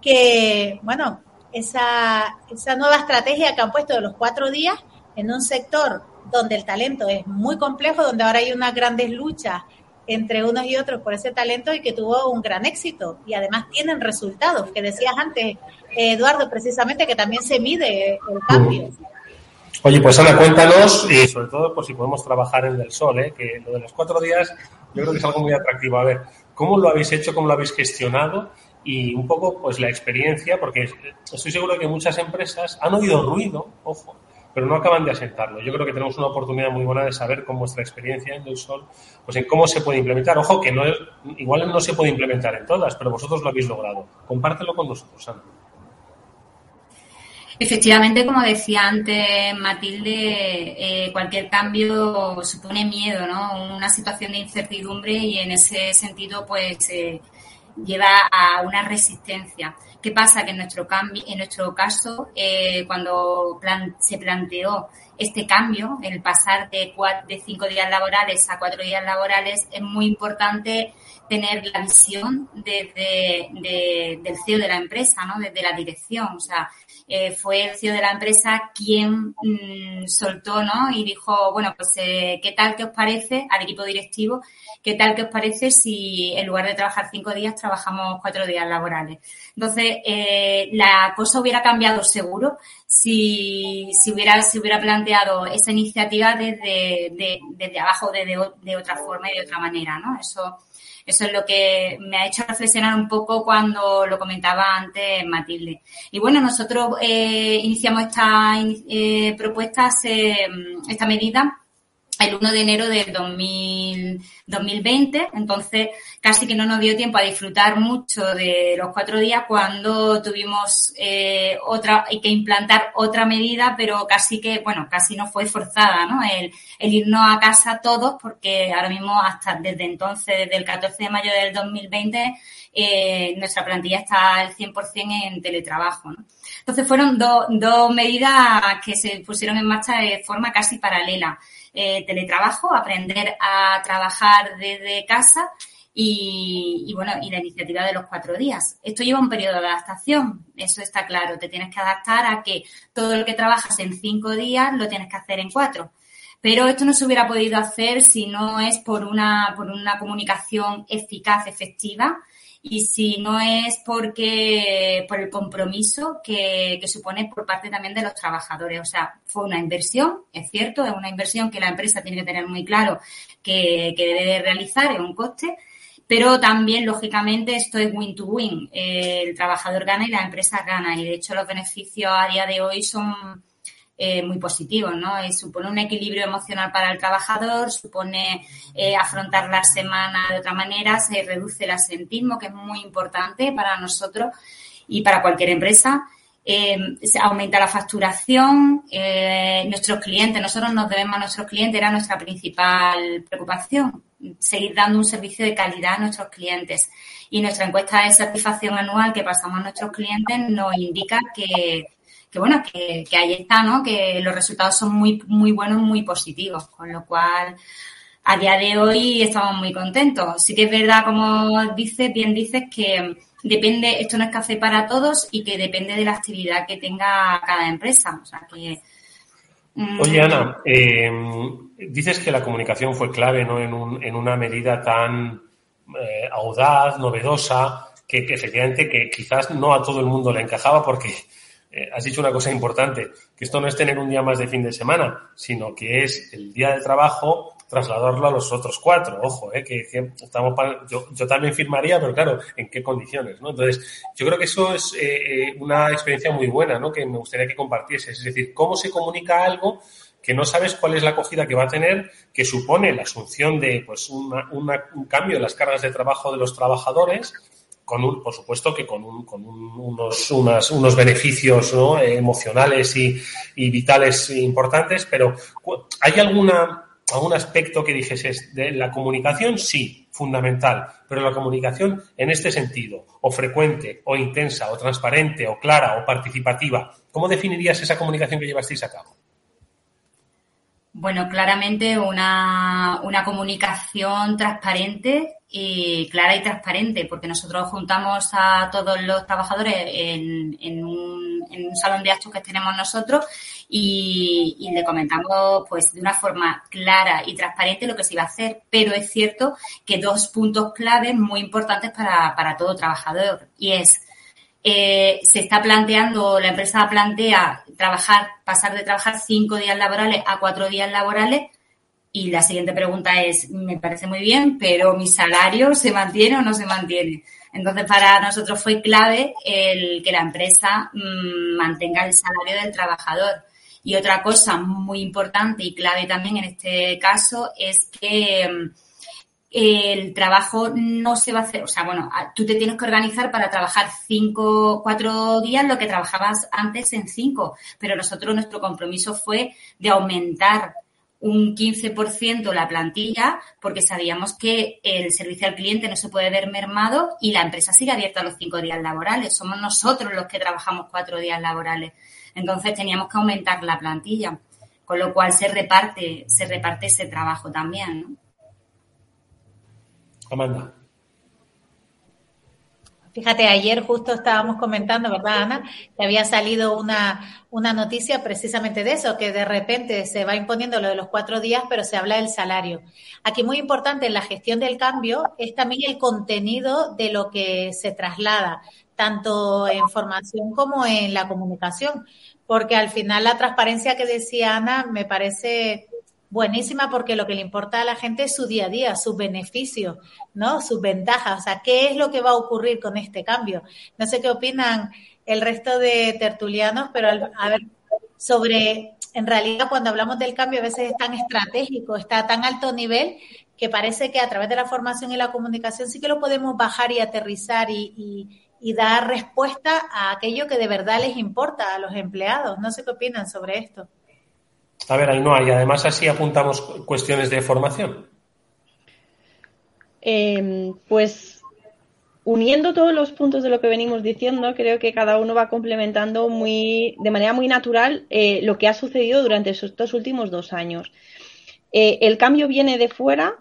que, bueno, esa, esa nueva estrategia que han puesto de los cuatro días en un sector donde el talento es muy complejo, donde ahora hay unas grandes luchas entre unos y otros por ese talento y que tuvo un gran éxito. Y además tienen resultados, que decías antes, Eduardo, precisamente, que también se mide el cambio. Oye, pues Ana, cuéntanos, y sobre todo por si podemos trabajar en el sol, ¿eh? que lo de los cuatro días yo creo que es algo muy atractivo. A ver, ¿cómo lo habéis hecho, cómo lo habéis gestionado? Y un poco, pues, la experiencia, porque estoy seguro que muchas empresas han oído ruido, ojo, pero no acaban de asentarlo. Yo creo que tenemos una oportunidad muy buena de saber con vuestra experiencia en el sol, pues en cómo se puede implementar. Ojo, que no igual no se puede implementar en todas, pero vosotros lo habéis logrado. Compártelo con nosotros, Ana. Efectivamente, como decía antes Matilde, eh, cualquier cambio supone miedo, ¿no? Una situación de incertidumbre y en ese sentido, pues, eh, lleva a una resistencia. ¿Qué pasa? Que en nuestro, en nuestro caso, eh, cuando se planteó este cambio, el pasar de, cinco días laborales a cuatro días laborales, es muy importante tener la visión desde de, del CEO de la empresa, ¿no? desde la dirección. O sea, eh, fue el CEO de la empresa quien mmm, soltó ¿no? y dijo, bueno, pues eh, ¿qué tal que os parece al equipo directivo? ¿Qué tal que os parece si en lugar de trabajar cinco días trabajamos cuatro días laborales? Entonces, eh, la cosa hubiera cambiado seguro si, si, hubiera, si hubiera planteado esa iniciativa desde, de, desde abajo, de, de, otra forma y de otra manera, ¿no? Eso, eso es lo que me ha hecho reflexionar un poco cuando lo comentaba antes Matilde. Y bueno, nosotros eh, iniciamos esta eh, propuesta, esta medida el 1 de enero 2000, 2020, entonces casi que no nos dio tiempo a disfrutar mucho de los cuatro días cuando tuvimos eh, otra, que implantar otra medida, pero casi que, bueno, casi no fue forzada, ¿no? El, el irnos a casa todos, porque ahora mismo hasta desde entonces, desde el 14 de mayo del 2020, eh, nuestra plantilla está al 100% en teletrabajo, ¿no? Entonces fueron dos medidas que se pusieron en marcha de forma casi paralela eh, teletrabajo, aprender a trabajar desde casa y, y, bueno, y la iniciativa de los cuatro días. Esto lleva un periodo de adaptación, eso está claro. Te tienes que adaptar a que todo lo que trabajas en cinco días lo tienes que hacer en cuatro. Pero esto no se hubiera podido hacer si no es por una, por una comunicación eficaz, efectiva, y si no es porque por el compromiso que, que, supone por parte también de los trabajadores. O sea, fue una inversión, es cierto, es una inversión que la empresa tiene que tener muy claro que, que debe de realizar, es un coste, pero también, lógicamente, esto es win-to-win. -win. El trabajador gana y la empresa gana. Y, de hecho, los beneficios a día de hoy son eh, muy positivo, ¿no? Y supone un equilibrio emocional para el trabajador, supone eh, afrontar la semana de otra manera, se reduce el asentismo, que es muy importante para nosotros y para cualquier empresa. eh, aumenta la facturación, nuestros clientes, nosotros nos debemos a nuestros clientes, era nuestra principal preocupación, seguir dando un servicio de calidad a nuestros clientes. Y nuestra encuesta de satisfacción anual que pasamos a nuestros clientes nos indica que, que bueno, que, ahí está, ¿no? Que los resultados son muy, muy buenos, muy positivos, con lo cual a día de hoy estamos muy contentos. Sí que es verdad, como dices, bien dices, que depende, esto no es café para todos y que depende de la actividad que tenga cada empresa. O sea que. Mm, Oye, Ana, eh, dices que la comunicación fue clave ¿no? en, un, en una medida tan eh, audaz, novedosa, que, que, efectivamente que quizás no a todo el mundo le encajaba porque eh, has dicho una cosa importante, que esto no es tener un día más de fin de semana, sino que es el día de trabajo trasladarlo a los otros cuatro. Ojo, eh, que, estamos yo, yo, también firmaría, pero claro, ¿en qué condiciones? ¿no? Entonces, yo creo que eso es eh, eh, una experiencia muy buena, ¿no? que me gustaría que compartieses. Es decir, cómo se comunica algo que no sabes cuál es la acogida que va a tener, que supone la asunción de pues, un cambio en las cargas de trabajo de los trabajadores, con un, por supuesto que con, un, con un, unos, unas, unos beneficios ¿no? emocionales y, y vitales importantes, pero ¿hay alguna algún aspecto que dijeses de la comunicación, sí, fundamental, pero la comunicación en este sentido, o frecuente, o intensa, o transparente, o clara, o participativa, ¿cómo definirías esa comunicación que llevasteis a cabo? Bueno, claramente una, una comunicación transparente y clara y transparente, porque nosotros juntamos a todos los trabajadores en, en, un, en un salón de actos que tenemos nosotros y, y, le comentamos pues de una forma clara y transparente lo que se iba a hacer. Pero es cierto que dos puntos claves muy importantes para, para todo trabajador y es eh, se está planteando, la empresa plantea trabajar, pasar de trabajar cinco días laborales a cuatro días laborales. Y la siguiente pregunta es, me parece muy bien, pero mi salario se mantiene o no se mantiene. Entonces, para nosotros fue clave el que la empresa mmm, mantenga el salario del trabajador. Y otra cosa muy importante y clave también en este caso es que mm, el trabajo no se va a hacer, o sea, bueno, tú te tienes que organizar para trabajar cinco, cuatro días lo que trabajabas antes en cinco, pero nosotros nuestro compromiso fue de aumentar un 15% la plantilla porque sabíamos que el servicio al cliente no se puede ver mermado y la empresa sigue abierta los cinco días laborales. Somos nosotros los que trabajamos cuatro días laborales. Entonces teníamos que aumentar la plantilla, con lo cual se reparte, se reparte ese trabajo también, ¿no? Amanda. Fíjate, ayer justo estábamos comentando, ¿verdad, Ana? Que había salido una, una noticia precisamente de eso, que de repente se va imponiendo lo de los cuatro días, pero se habla del salario. Aquí muy importante en la gestión del cambio es también el contenido de lo que se traslada, tanto en formación como en la comunicación, porque al final la transparencia que decía Ana me parece buenísima porque lo que le importa a la gente es su día a día, sus beneficios, ¿no? Sus ventajas, o sea, ¿qué es lo que va a ocurrir con este cambio? No sé qué opinan el resto de tertulianos, pero a ver, sobre, en realidad cuando hablamos del cambio a veces es tan estratégico, está a tan alto nivel que parece que a través de la formación y la comunicación sí que lo podemos bajar y aterrizar y, y, y dar respuesta a aquello que de verdad les importa a los empleados. No sé qué opinan sobre esto. A ver, Ainhoa, y además así apuntamos cuestiones de formación. Eh, pues uniendo todos los puntos de lo que venimos diciendo, creo que cada uno va complementando muy, de manera muy natural eh, lo que ha sucedido durante estos últimos dos años. Eh, el cambio viene de fuera,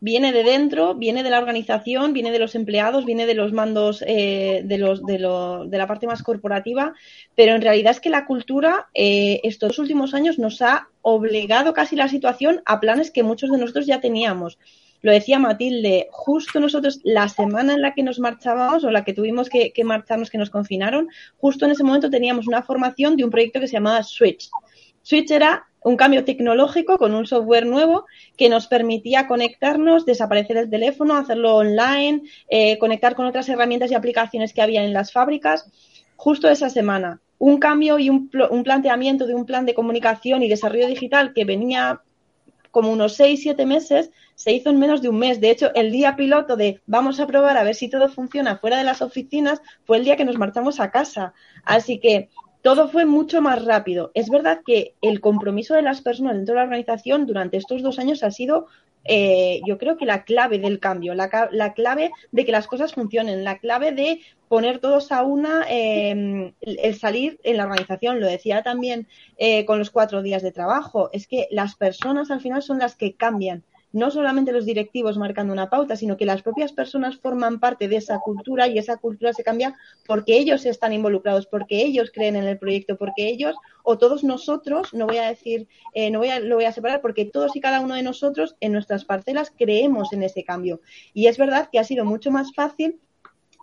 viene de dentro, viene de la organización, viene de los empleados, viene de los mandos eh, de, los, de, lo, de, la parte más corporativa, pero en realidad es que la cultura eh, estos últimos años nos ha obligado casi la situación a planes que muchos de nosotros ya teníamos. Lo decía Matilde, justo nosotros la semana en la que nos marchábamos o la que tuvimos que, que marcharnos, que nos confinaron, justo en ese momento teníamos una formación de un proyecto que se llamaba Switch. Switch era un cambio tecnológico con un software nuevo que nos permitía conectarnos, desaparecer el teléfono, hacerlo online, eh, conectar con otras herramientas y aplicaciones que había en las fábricas. Justo esa semana, un cambio y un, un planteamiento de un plan de comunicación y desarrollo digital que venía como unos seis, siete meses, se hizo en menos de un mes. De hecho, el día piloto de vamos a probar a ver si todo funciona fuera de las oficinas fue el día que nos marchamos a casa. Así que todo fue mucho más rápido. Es verdad que el compromiso de las personas dentro de la organización durante estos dos años ha sido, eh, yo creo que la clave del cambio, la, clave de que las cosas funcionen, la clave de poner todos a una, em, el salir en la organización. Lo decía también eh, con los cuatro días de trabajo. Es que las personas al final son las que cambian no solamente los directivos marcando una pauta, sino que las propias personas forman parte de esa cultura y esa cultura se cambia porque ellos están involucrados, porque ellos creen en el proyecto, porque ellos o todos nosotros, no voy a decir, eh, no voy a, lo voy a separar, porque todos y cada uno de nosotros en nuestras parcelas creemos en ese cambio. Y es verdad que ha sido mucho más fácil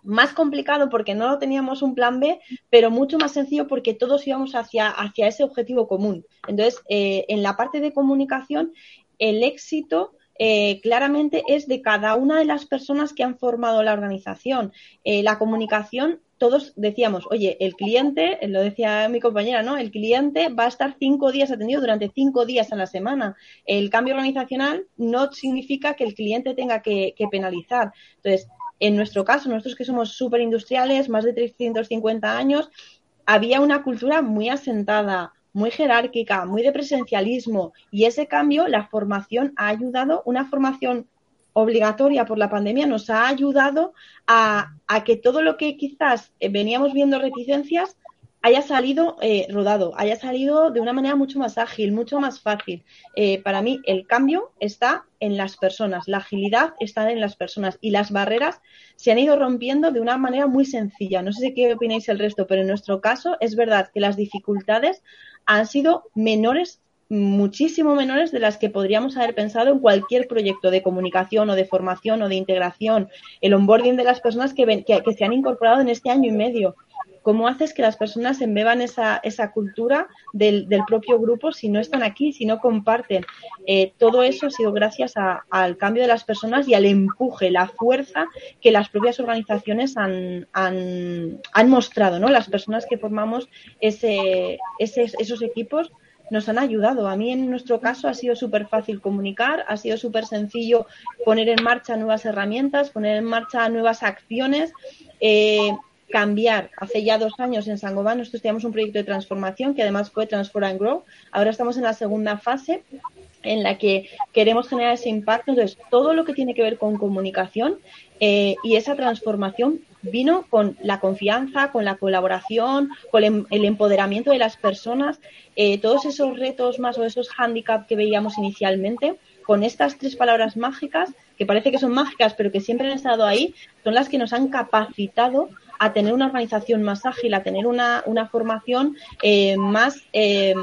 más complicado porque no lo teníamos un plan B, pero mucho más sencillo porque todos íbamos hacia, hacia ese objetivo común. Entonces, eh, en la parte de comunicación, el éxito eh, claramente es de cada una de las personas que han formado la organización. Eh, la comunicación, todos decíamos, oye, el cliente, lo decía mi compañera, ¿no? El cliente va a estar cinco días atendido durante cinco días a la semana. El cambio organizacional no significa que el cliente tenga que, penalizar. Entonces, en nuestro caso, nosotros que somos súper industriales, más de 350 años, había una cultura muy asentada, muy jerárquica, muy de presencialismo y ese cambio, la formación ha ayudado, una formación obligatoria por la pandemia nos ha ayudado a, a que todo lo que quizás eh, veníamos viendo reticencias haya salido eh, rodado, haya salido de una manera mucho más ágil, mucho más fácil. Eh, para mí el cambio está en las personas, la agilidad está en las personas y las barreras se han ido rompiendo de una manera muy sencilla. No sé qué opináis el resto, pero en nuestro caso es verdad que las dificultades han sido menores muchísimo menores de las que podríamos haber pensado en cualquier proyecto de comunicación o de formación o de integración, el onboarding de las personas que, que se han incorporado en este año y medio ¿Cómo haces que las personas embeban esa, esa cultura del, propio grupo si no están aquí, si no comparten? Eh, todo eso ha sido gracias al cambio de las personas y al empuje, la fuerza que las propias organizaciones han, han, mostrado, ¿no? Las personas que formamos ese, esos equipos nos han ayudado. A mí, en nuestro caso, ha sido súper fácil comunicar, ha sido súper sencillo poner en marcha nuevas herramientas, poner en marcha nuevas acciones. Eh, cambiar. Hace ya dos años en Sangoban nosotros teníamos un proyecto de transformación que además fue Transform and Grow. Ahora estamos en la segunda fase en la que queremos generar ese impacto. Entonces, todo lo que tiene que ver con comunicación eh, y esa transformación vino con la confianza, con la colaboración, con el empoderamiento de las personas, eh, todos esos retos más o esos hándicaps que veíamos inicialmente, con estas tres palabras mágicas, que parece que son mágicas, pero que siempre han estado ahí, son las que nos han capacitado a tener una organización más ágil, a tener una, una formación eh, más, eh,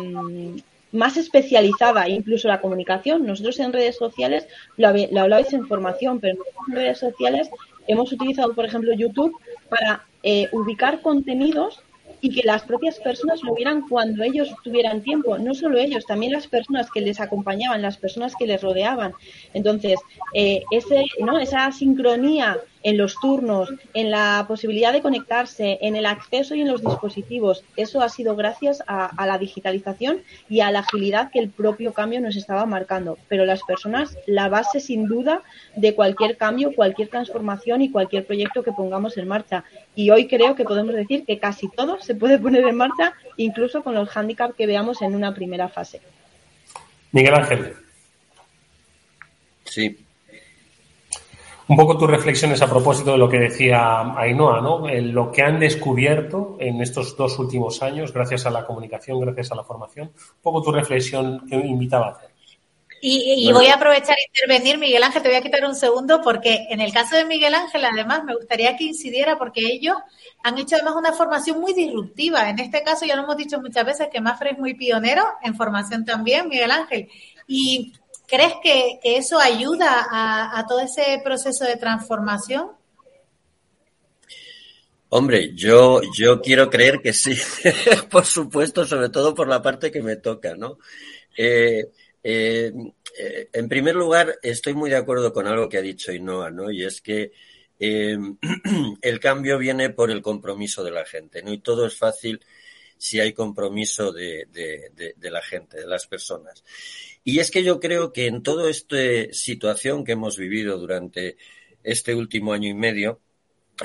más especializada, incluso la comunicación. Nosotros en redes sociales, lo, lo en formación, pero en redes sociales hemos utilizado, por ejemplo, YouTube para eh, ubicar contenidos y que las propias personas lo vieran cuando ellos tuvieran tiempo. No solo ellos, también las personas que les acompañaban, las personas que les rodeaban. Entonces, ese, ¿no? esa sincronía en los turnos, en la posibilidad de conectarse, en el acceso y en los dispositivos. Eso ha sido gracias a, la digitalización y a la agilidad que el propio cambio nos estaba marcando. Pero las personas, la base sin duda de cualquier cambio, cualquier transformación y cualquier proyecto que pongamos en marcha. Y hoy creo que podemos decir que casi todo se puede poner en marcha, incluso con los hándicaps que veamos en una primera fase. Miguel Ángel. Sí, un poco tus reflexiones a propósito de lo que decía Ainhoa, ¿no? lo que han descubierto en estos dos últimos años, gracias a la comunicación, gracias a la formación. Un poco tu reflexión que invitaba a hacer. Y, voy a aprovechar e intervenir, Miguel Ángel, te voy a quitar un segundo, porque en el caso de Miguel Ángel, además, me gustaría que incidiera, porque ellos han hecho además una formación muy disruptiva. En este caso, ya lo hemos dicho muchas veces, que Mafre es muy pionero en formación también, Miguel Ángel. Y ¿Crees que, eso ayuda a, todo ese proceso de transformación? Hombre, yo, yo quiero creer que sí, *laughs* por supuesto, sobre todo por la parte que me toca, ¿no? Eh, eh, eh, en primer lugar, estoy muy de acuerdo con algo que ha dicho Inoa, ¿no? Y es que *clears throat* el cambio viene por el compromiso de la gente, ¿no? Y todo es fácil si hay compromiso de, de, la gente, de las personas. Y es que yo creo que en toda esta situación que hemos vivido durante este último año y medio,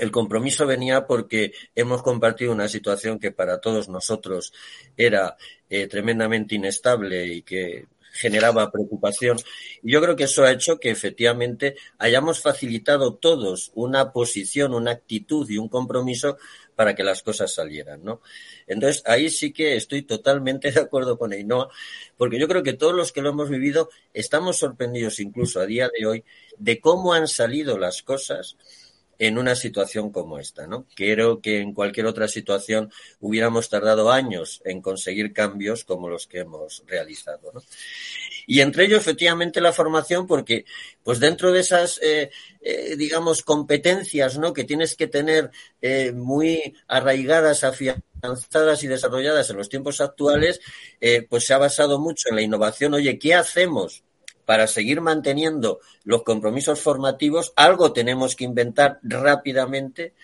el compromiso venía porque hemos compartido una situación que para todos nosotros era eh, tremendamente inestable y que generaba preocupación. Y yo creo que eso ha hecho que efectivamente hayamos facilitado todos una posición, una actitud y un compromiso para que las cosas salieran, ¿no? Entonces, ahí sí que estoy totalmente de acuerdo con Ainhoa, porque yo creo que todos los que lo hemos vivido estamos sorprendidos incluso a día de hoy de cómo han salido las cosas en una situación como esta, ¿no? Creo que en cualquier otra situación hubiéramos tardado años en conseguir cambios como los que hemos realizado, ¿no? Y entre ellos, efectivamente, la formación, porque, pues dentro de esas, eh, eh, digamos, competencias, ¿no? Que tienes que tener eh, muy arraigadas, afianzadas y desarrolladas en los tiempos actuales, pues se ha basado mucho en la innovación. Oye, ¿qué hacemos? para seguir manteniendo los compromisos formativos, algo tenemos que inventar rápidamente.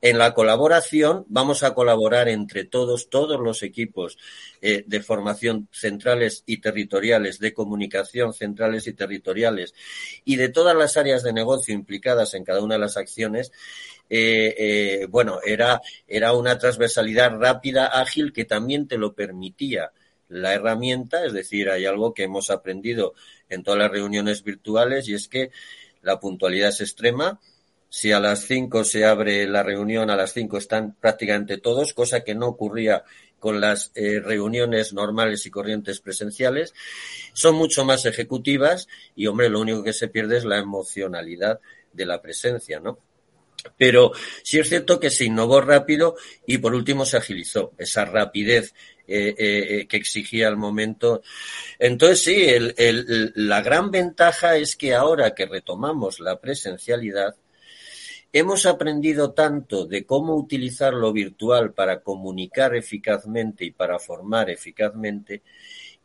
En la colaboración vamos a colaborar entre todos, todos los equipos eh, de formación centrales y territoriales, de comunicación centrales y territoriales y de todas las áreas de negocio implicadas en cada una de las acciones. Eh, eh, bueno, era, era una transversalidad rápida, ágil, que también te lo permitía la herramienta, es decir, hay algo que hemos aprendido en todas las reuniones virtuales y es que la puntualidad es extrema. Si a las cinco se abre la reunión, a las cinco están prácticamente todos, cosa que no ocurría con las eh, reuniones normales y corrientes presenciales. Son mucho más ejecutivas y, hombre, lo único que se pierde es la emocionalidad de la presencia, ¿no? Pero sí es cierto que se innovó rápido y por último se agilizó esa rapidez eh, eh, que exigía el momento. Entonces sí, la gran ventaja es que ahora que retomamos la presencialidad, hemos aprendido tanto de cómo utilizar lo virtual para comunicar eficazmente y para formar eficazmente,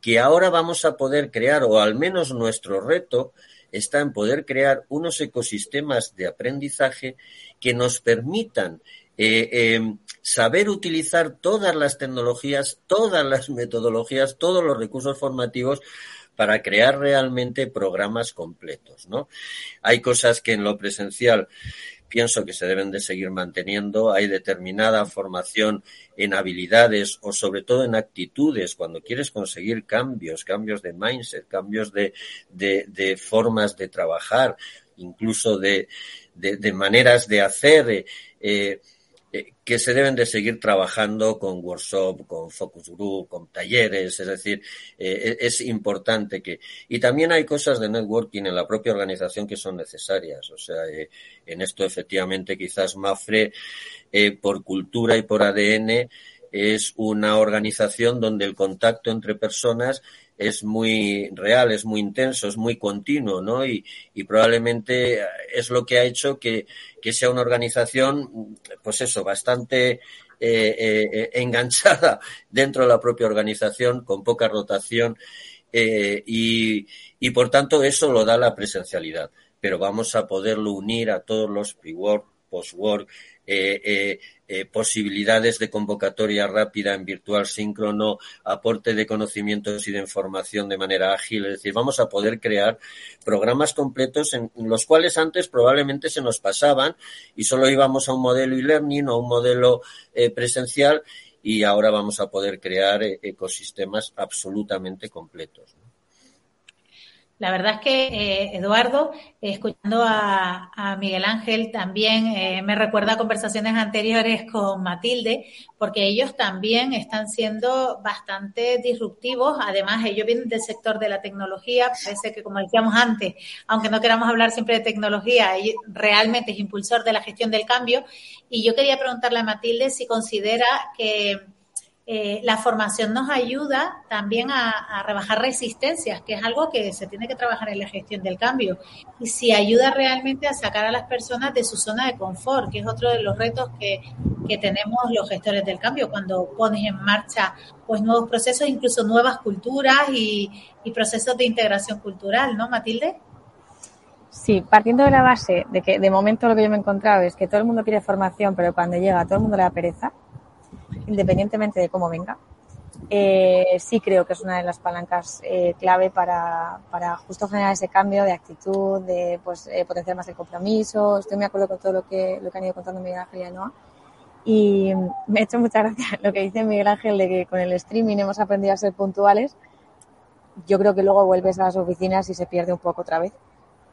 que ahora vamos a poder crear, o al menos nuestro reto, está en poder crear unos ecosistemas de aprendizaje que nos permitan eh, eh, saber utilizar todas las tecnologías, todas las metodologías, todos los recursos formativos para crear realmente programas completos, ¿no? Hay cosas que en lo presencial pienso que se deben de seguir manteniendo. Hay determinada formación en habilidades o sobre todo en actitudes cuando quieres conseguir cambios, cambios de mindset, cambios de, de, formas de trabajar, incluso de, de maneras de hacer. Eh, que se deben de seguir trabajando con workshop, con focus group, con talleres, es decir, eh, e-, es importante que... Y también hay cosas de networking en la propia organización que son necesarias, o sea, eh, en esto efectivamente quizás Mafre, por cultura y por ADN, es una organización donde el contacto entre personas es muy real, es muy intenso, es muy continuo, ¿no? Y, probablemente es lo que ha hecho que, sea una organización, pues eso, bastante eh, eh, enganchada *laughs* dentro de la propia organización, con poca rotación, eh, y, y por tanto eso lo da la presencialidad. Pero vamos a poderlo unir a todos los pre-work, post-work, eh, eh, eh, posibilidades de convocatoria rápida en virtual síncrono, aporte de conocimientos y de información de manera ágil. Es decir, vamos a poder crear programas completos en los cuales antes probablemente se nos pasaban y solo íbamos a un modelo e-learning o un modelo presencial y ahora vamos a poder crear ecosistemas absolutamente completos. La verdad es que, eh, Eduardo, escuchando a, Miguel Ángel también eh, me recuerda a conversaciones anteriores con Matilde, porque ellos también están siendo bastante disruptivos. Además, ellos vienen del sector de la tecnología. Parece que, como decíamos antes, aunque no queramos hablar siempre de tecnología, realmente es impulsor de la gestión del cambio. Y yo quería preguntarle a Matilde si considera que eh, la formación nos ayuda también a, rebajar resistencias, que es algo que se tiene que trabajar en la gestión del cambio. Y si ayuda realmente a sacar a las personas de su zona de confort, que es otro de los retos que, tenemos los gestores del cambio cuando pones en marcha pues nuevos procesos, incluso nuevas culturas y, y procesos de integración cultural, ¿no, Matilde? Sí, partiendo de la base de que de momento lo que yo me he encontrado es que todo el mundo quiere formación, pero cuando llega todo el mundo le da pereza independientemente de cómo venga, eh, sí creo que es una de las palancas eh, clave para, para, justo generar ese cambio de actitud, de pues, eh, potenciar más el compromiso. Estoy muy acuerdo con todo lo que, lo que han ido contando Miguel Ángel y Anoa. Y *laughs* me ha hecho mucha gracia lo que dice Miguel Ángel de que con el streaming hemos aprendido a ser puntuales. Yo creo que luego vuelves a las oficinas y se pierde un poco otra vez.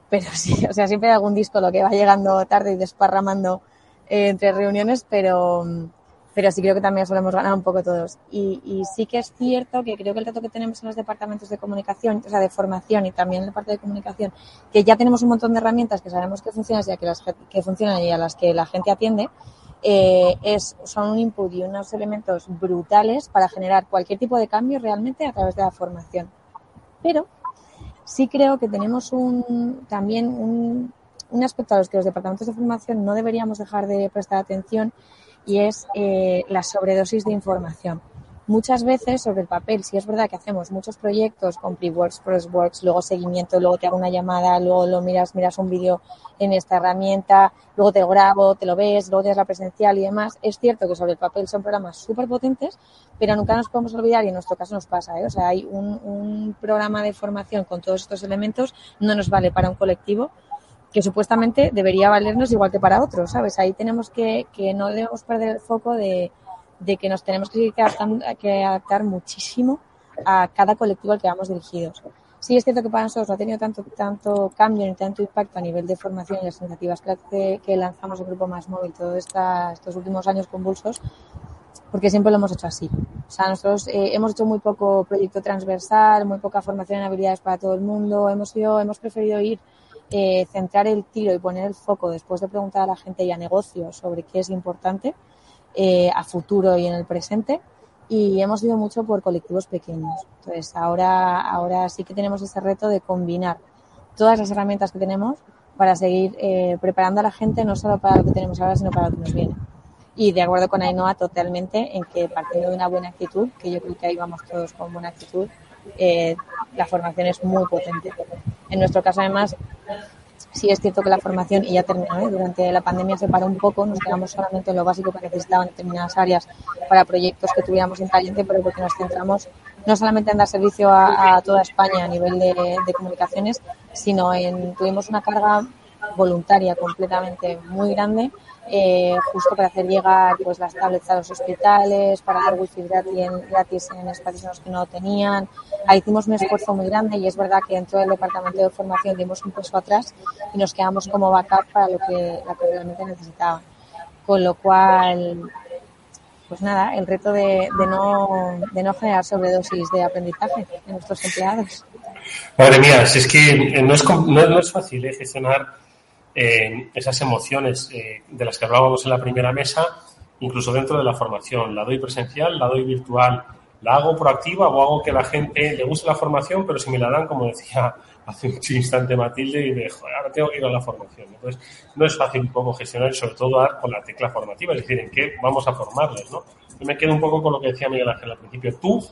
Pero *laughs* sí, o sea, siempre hay algún disco lo que va llegando tarde y desparramando entre reuniones, pero, pero sí creo que también solemos ganar un poco todos. Y, sí que es cierto que creo que el reto que tenemos en los departamentos de comunicación, o sea, de formación y también en la parte de comunicación, que ya tenemos un montón de herramientas que sabemos que funcionan y a que, las, que funcionan y a las que la gente atiende, eh, es, son un input y unos elementos brutales para generar cualquier tipo de cambio realmente a través de la formación. Pero sí creo que tenemos un, también un, un aspecto a los que los departamentos de formación no deberíamos dejar de prestar atención y es eh, la sobredosis de información. Muchas veces sobre el papel, si es verdad que hacemos muchos proyectos con pre-works, post-works, luego seguimiento, luego te hago una llamada, luego lo miras, miras un vídeo en esta herramienta, luego te grabo, te lo ves, luego tienes la presencial y demás. Es cierto que sobre el papel son programas súper potentes, pero nunca nos podemos olvidar, y en nuestro caso nos pasa, ¿eh? o sea, hay un programa de formación con todos estos elementos, no nos vale para un colectivo, que supuestamente debería valernos igual que para otros, ¿sabes? Ahí tenemos que, que no debemos perder el foco de, de que nos tenemos que, que adaptar muchísimo a cada colectivo al que vamos dirigidos. Sí, es cierto que para nosotros no ha tenido tanto, tanto cambio ni tanto impacto a nivel de formación y las iniciativas que, que lanzamos el Grupo Más Móvil todos estos últimos años convulsos, porque siempre lo hemos hecho así. O sea, nosotros eh, hemos hecho muy poco proyecto transversal, muy poca formación en habilidades para todo el mundo, hemos, ido, hemos preferido ir eh, centrar el tiro y poner el foco después de preguntar a la gente y a negocios sobre qué es importante eh, a futuro y en el presente y hemos ido mucho por colectivos pequeños. Entonces ahora, ahora sí que tenemos ese reto de combinar todas las herramientas que tenemos para seguir eh, preparando a la gente no solo para lo que tenemos ahora, sino para lo que nos viene. Y de acuerdo con Ainhoa totalmente en que partiendo de una buena actitud, que yo creo que ahí vamos todos con buena actitud, eh, la formación es muy potente. En nuestro caso, además, sí es cierto que la formación, y ya terminó, ¿eh? durante la pandemia se paró un poco, nos quedamos solamente en lo básico que necesitaban determinadas áreas para proyectos que tuviéramos en caliente, pero porque nos centramos no solamente en dar servicio a, toda España a nivel de, de, comunicaciones, sino en tuvimos una carga voluntaria completamente muy grande eh, justo para hacer llegar pues las tablets a los hospitales, para dar wifi gratis en, espacios en los que no tenían. Ahí hicimos un esfuerzo muy grande y es verdad que dentro del departamento de formación dimos un paso atrás y nos quedamos como backup para lo que, lo que realmente necesitaban. Con lo cual, pues nada, el reto de, de, no, de no generar sobredosis de aprendizaje en nuestros empleados. Madre mía, si es que no es, no, no es fácil ¿eh? gestionar eh, esas emociones eh, de las que hablábamos en la primera mesa, incluso dentro de la formación. La doy presencial, la doy virtual, la hago proactiva o hago que la gente le guste la formación, pero si me la dan, como decía *laughs* hace un instante Matilde, y de, joder, ahora tengo que ir a la formación. Entonces, no es fácil un poco gestionar y sobre todo dar con la tecla formativa, es decir, en qué vamos a formarles, ¿no? Yo me quedo un poco con lo que decía Miguel Ángel al principio. Tú,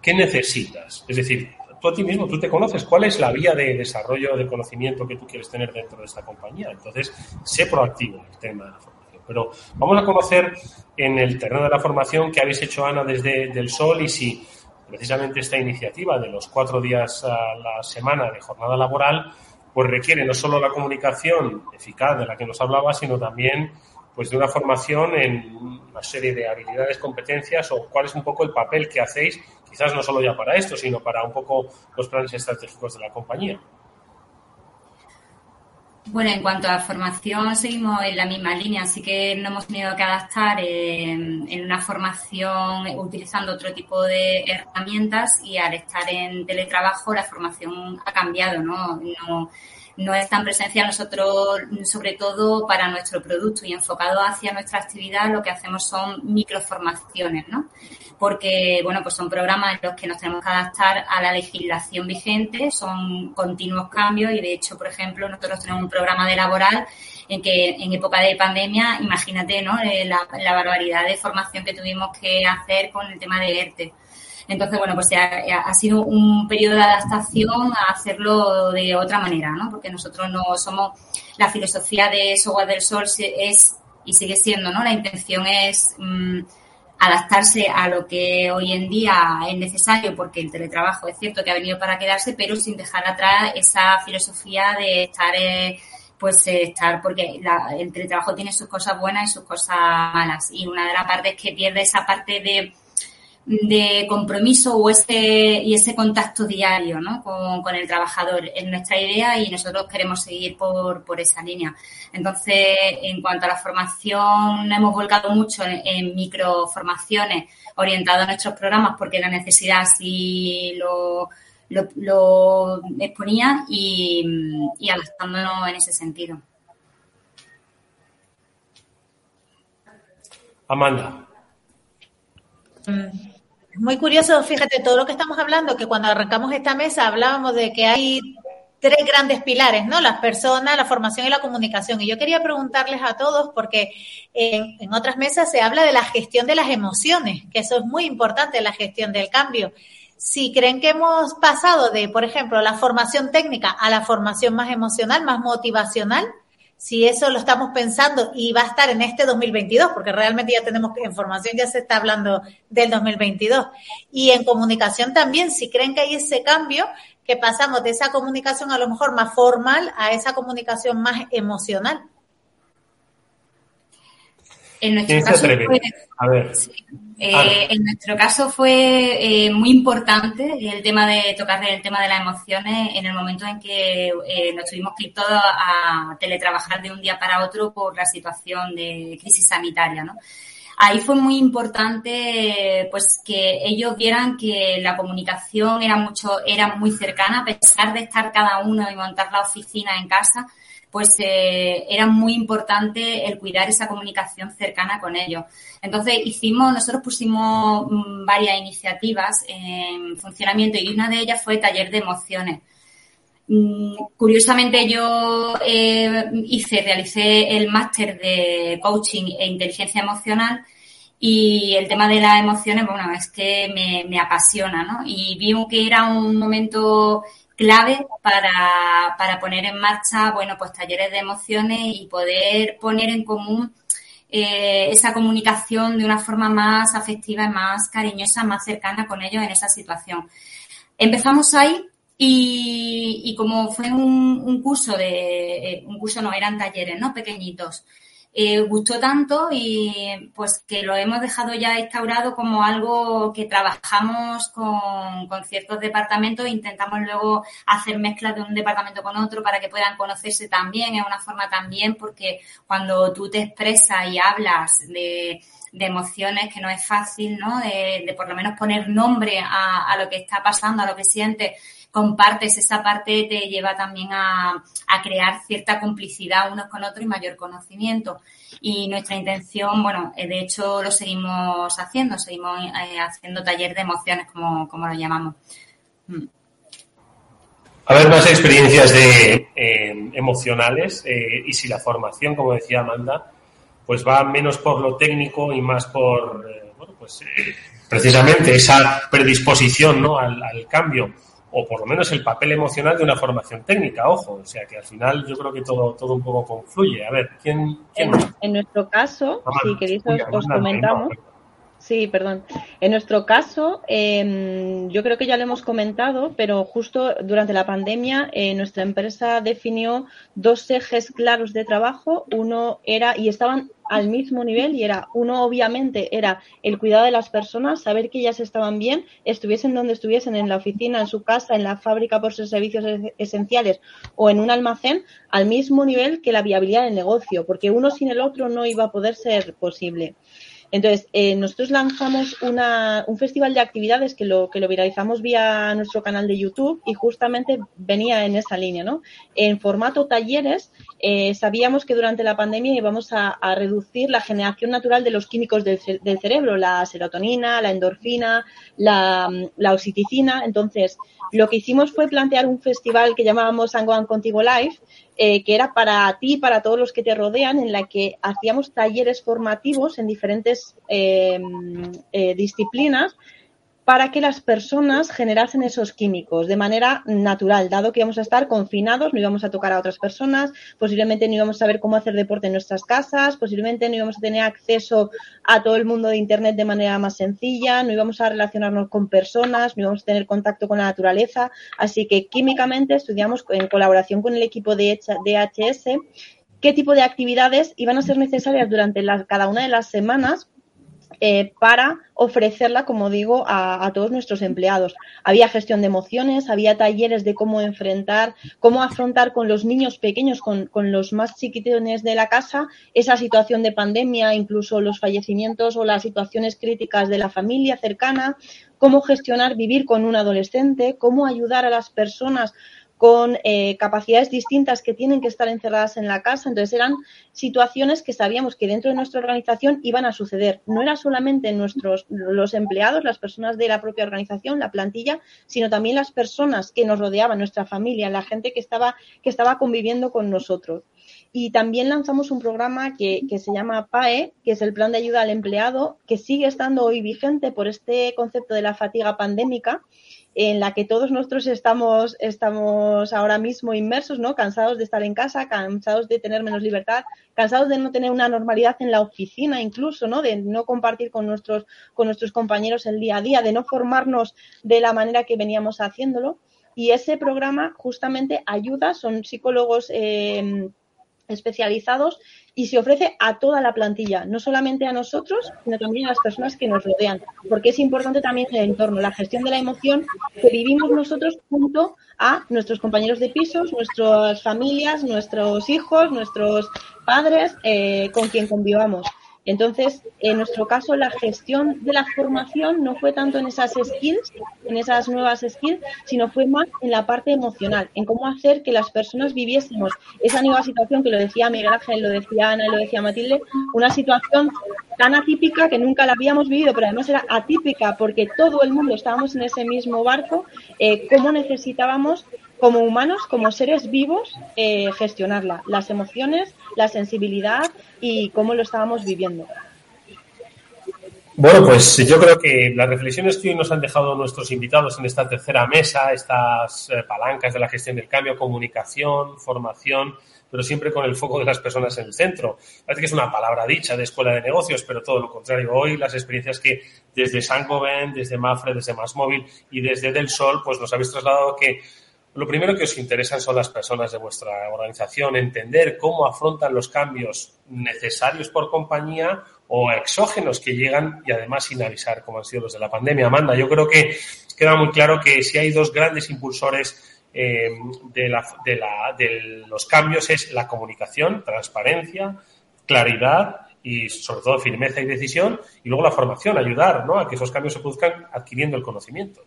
¿qué necesitas? Es decir, tú a ti mismo, tú te conoces, cuál es la vía de desarrollo de conocimiento que tú quieres tener dentro de esta compañía. Entonces, sé proactivo en el tema de la formación. Pero vamos a conocer en el terreno de la formación que habéis hecho, Ana, desde del Sol y si precisamente esta iniciativa de los cuatro días a la semana de jornada laboral, pues requiere no solo la comunicación eficaz de la que nos hablaba, sino también pues de una formación en una serie de habilidades, competencias o cuál es un poco el papel que hacéis, quizás no solo ya para esto, sino para un poco los planes estratégicos de la compañía. Bueno, en cuanto a formación, seguimos en la misma línea, así que no hemos tenido que adaptar en, una formación utilizando otro tipo de herramientas y al estar en teletrabajo la formación ha cambiado, ¿no? no no es tan presencial nosotros, sobre todo para nuestro producto y enfocado hacia nuestra actividad, lo que hacemos son microformaciones, ¿no? Porque, bueno, pues son programas en los que nos tenemos que adaptar a la legislación vigente, son continuos cambios y, de hecho, por ejemplo, nosotros tenemos un programa de laboral en que en época de pandemia, imagínate, ¿no? Eh, la, la barbaridad de formación que tuvimos que hacer con el tema de ERTE. Entonces, bueno, pues ha, sido un periodo de adaptación a hacerlo de otra manera, ¿no? Porque nosotros no somos, la filosofía de Software del Sol es y sigue siendo, ¿no? La intención es mmm, adaptarse a lo que hoy en día es necesario, porque el teletrabajo es cierto que ha venido para quedarse, pero sin dejar atrás esa filosofía de estar, eh, pues eh, estar, porque el teletrabajo tiene sus cosas buenas y sus cosas malas. Y una de las partes que pierde esa parte de de compromiso o ese, y ese contacto diario ¿no? con, el trabajador. Es nuestra idea y nosotros queremos seguir por, por esa línea. Entonces, en cuanto a la formación, hemos volcado mucho en, microformaciones orientadas a nuestros programas porque la necesidad así lo, lo, exponía y, y adaptándonos en ese sentido. Amanda. Mm. Muy curioso, fíjate, todo lo que estamos hablando, que cuando arrancamos esta mesa hablábamos de que hay tres grandes pilares, ¿no? Las personas, la formación y la comunicación. Y yo quería preguntarles a todos, porque en, en, otras mesas se habla de la gestión de las emociones, que eso es muy importante, la gestión del cambio. Si creen que hemos pasado de, por ejemplo, la formación técnica a la formación más emocional, más motivacional, si eso lo estamos pensando y va a estar en este 2022, porque realmente ya tenemos información, ya se está hablando del 2022. Y en comunicación también, si creen que hay ese cambio, que pasamos de esa comunicación a lo mejor más formal a esa comunicación más emocional. En nuestro caso, a ver. Eh, en nuestro caso fue eh, muy importante el tema de tocar el tema de las emociones en el momento en que eh, nos tuvimos que ir todos a teletrabajar de un día para otro por la situación de crisis sanitaria, ¿no? Ahí fue muy importante pues que ellos vieran que la comunicación era mucho, era muy cercana, a pesar de estar cada uno y montar la oficina en casa, pues eh, era muy importante el cuidar esa comunicación cercana con ellos. Entonces hicimos, nosotros pusimos mm, varias iniciativas en funcionamiento y una de ellas fue taller de emociones. Mm, curiosamente yo eh, hice, realicé el máster de coaching e inteligencia emocional y el tema de las emociones, bueno, es que me, me apasiona, ¿no? Y vi que era un momento clave para, para poner en marcha, bueno, pues talleres de emociones y poder poner en común eh, esa comunicación de una forma más afectiva y más cariñosa, más cercana con ellos en esa situación. Empezamos ahí y, como fue un, un curso de, eh, un curso no, eran talleres, ¿no? Pequeñitos eh, gustó tanto y pues que lo hemos dejado ya instaurado como algo que trabajamos con, con ciertos departamentos e intentamos luego hacer mezclas de un departamento con otro para que puedan conocerse también, es una forma también porque cuando tú te expresas y hablas de, de emociones que no es fácil, ¿no? De, por lo menos poner nombre a, a, lo que está pasando, a lo que sientes, compartes esa parte, te lleva también a, crear cierta complicidad unos con otros y mayor conocimiento. Y nuestra intención, bueno, eh, de hecho lo seguimos haciendo, seguimos eh, haciendo taller de emociones, como, como lo llamamos. Mm. A ver, más experiencias de eh, emocionales eh, y si la formación, como decía Amanda, pues va menos por lo técnico y más por, bueno, pues precisamente esa predisposición ¿no? al cambio o por lo menos el papel emocional de una formación técnica, ojo, o sea que al final yo creo que todo, todo un poco confluye. A ver, ¿quién? quién en, en, nuestro caso, si queréis os, os comentamos. Sí, perdón. En nuestro caso, eh, yo creo que ya lo hemos comentado, pero justo durante la pandemia eh, nuestra empresa definió dos ejes claros de trabajo. Uno era, y estaban al mismo nivel, y era, uno obviamente era el cuidado de las personas, saber que ellas estaban bien, estuviesen donde estuviesen, en la oficina, en su casa, en la fábrica por sus servicios esenciales o en un almacén, al mismo nivel que la viabilidad del negocio, porque uno sin el otro no iba a poder ser posible. Entonces, eh, nosotros lanzamos una, un festival de actividades que lo, que lo viralizamos vía nuestro canal de YouTube y justamente venía en esa línea, ¿no? En formato talleres, eh, sabíamos que durante la pandemia íbamos a, a, reducir la generación natural de los químicos del, cerebro, la serotonina, la endorfina, la, la oxiticina. Entonces, lo que hicimos fue plantear un festival que llamábamos Angoan Contigo Live, eh, que era para ti y para todos los que te rodean, en la que hacíamos talleres formativos en diferentes eh, eh, disciplinas para que las personas generasen esos químicos de manera natural, dado que íbamos a estar confinados, no íbamos a tocar a otras personas, posiblemente no íbamos a saber cómo hacer deporte en nuestras casas, posiblemente no íbamos a tener acceso a todo el mundo de Internet de manera más sencilla, no íbamos a relacionarnos con personas, no íbamos a tener contacto con la naturaleza. Así que químicamente estudiamos en colaboración con el equipo de DHS qué tipo de actividades iban a ser necesarias durante cada una de las semanas eh, para ofrecerla, como digo, a, todos nuestros empleados. Había gestión de emociones, había talleres de cómo enfrentar, cómo afrontar con los niños pequeños, con, los más chiquitines de la casa, esa situación de pandemia, incluso los fallecimientos o las situaciones críticas de la familia cercana, cómo gestionar vivir con un adolescente, cómo ayudar a las personas con eh, capacidades distintas que tienen que estar encerradas en la casa. Entonces eran situaciones que sabíamos que dentro de nuestra organización iban a suceder. No era solamente nuestros los empleados, las personas de la propia organización, la plantilla, sino también las personas que nos rodeaban, nuestra familia, la gente que estaba, que estaba conviviendo con nosotros. Y también lanzamos un programa que, que, se llama PAE, que es el Plan de Ayuda al Empleado, que sigue estando hoy vigente por este concepto de la fatiga pandémica en la que todos nosotros estamos, estamos ahora mismo inmersos, ¿no? Cansados de estar en casa, cansados de tener menos libertad, cansados de no tener una normalidad en la oficina incluso, ¿no? De no compartir con nuestros, con nuestros compañeros el día a día, de no formarnos de la manera que veníamos haciéndolo. Y ese programa justamente ayuda, son psicólogos eh, especializados y se ofrece a toda la plantilla, no solamente a nosotros, sino también a las personas que nos rodean, porque es importante también el entorno, la gestión de la emoción que vivimos nosotros junto a nuestros compañeros de pisos, nuestras familias, nuestros hijos, nuestros padres eh, con quien convivamos. Entonces, en nuestro caso, la gestión de la formación no fue tanto en esas skills, en esas nuevas skills, sino fue más en la parte emocional, en cómo hacer que las personas viviésemos esa nueva situación que lo decía Miguel Ángel, lo decía Ana, lo decía Matilde, una situación tan atípica que nunca la habíamos vivido, pero además era atípica porque todo el mundo estábamos en ese mismo barco, eh, cómo necesitábamos como humanos, como seres vivos, eh, gestionarla, las emociones, la sensibilidad y cómo lo estábamos viviendo. Bueno, pues yo creo que las reflexiones que hoy nos han dejado nuestros invitados en esta tercera mesa, estas eh, palancas de la gestión del cambio, comunicación, formación, pero siempre con el foco de las personas en el centro. Parece que es una palabra dicha de escuela de negocios, pero todo lo contrario. Hoy las experiencias que desde Sangoven, desde Mafre, desde Móvil y desde Del Sol, pues nos habéis trasladado que lo primero que os interesa son las personas de vuestra organización, entender cómo afrontan los cambios necesarios por compañía o exógenos que llegan y además sin avisar, como han sido los de la pandemia. Amanda, yo creo que queda muy claro que si hay dos grandes impulsores eh, de, de los cambios es la comunicación, transparencia, claridad y sobre todo firmeza y decisión, y luego la formación, ayudar ¿no? a que esos cambios se produzcan adquiriendo el conocimiento.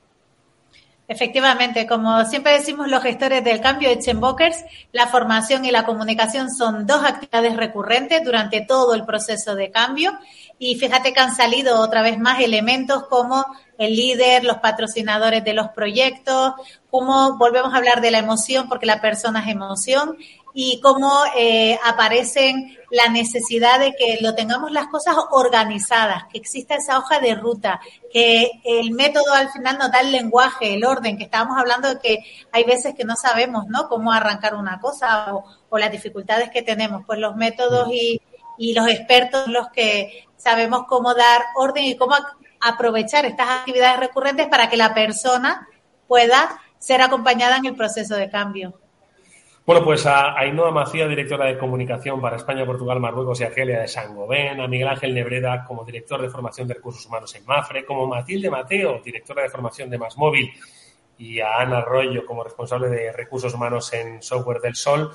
Efectivamente, como siempre decimos los gestores del cambio de Chenbokers, la formación y la comunicación son dos actividades recurrentes durante todo el proceso de cambio. Y fíjate que han salido otra vez más elementos como el líder, los patrocinadores de los proyectos, cómo volvemos a hablar de la emoción porque la persona es emoción y cómo eh, aparecen la necesidad de que lo tengamos las cosas organizadas, que exista esa hoja de ruta, que el método al final nos da el lenguaje, el orden, que estábamos hablando de que hay veces que no sabemos, ¿no? Cómo arrancar una cosa o, las dificultades que tenemos. Pues los métodos y, y los expertos los que sabemos cómo dar orden y cómo aprovechar estas actividades recurrentes para que la persona pueda ser acompañada en el proceso de cambio. Bueno, pues a Ainhoa Macía, directora de comunicación para España, Portugal, Marruecos y Argelia de Sangobén, a Miguel Ángel Nebreda como director de formación de recursos humanos en Mafre, como Matilde Mateo, directora de formación de Móvil, y a Ana Arroyo como responsable de recursos humanos en Software del Sol.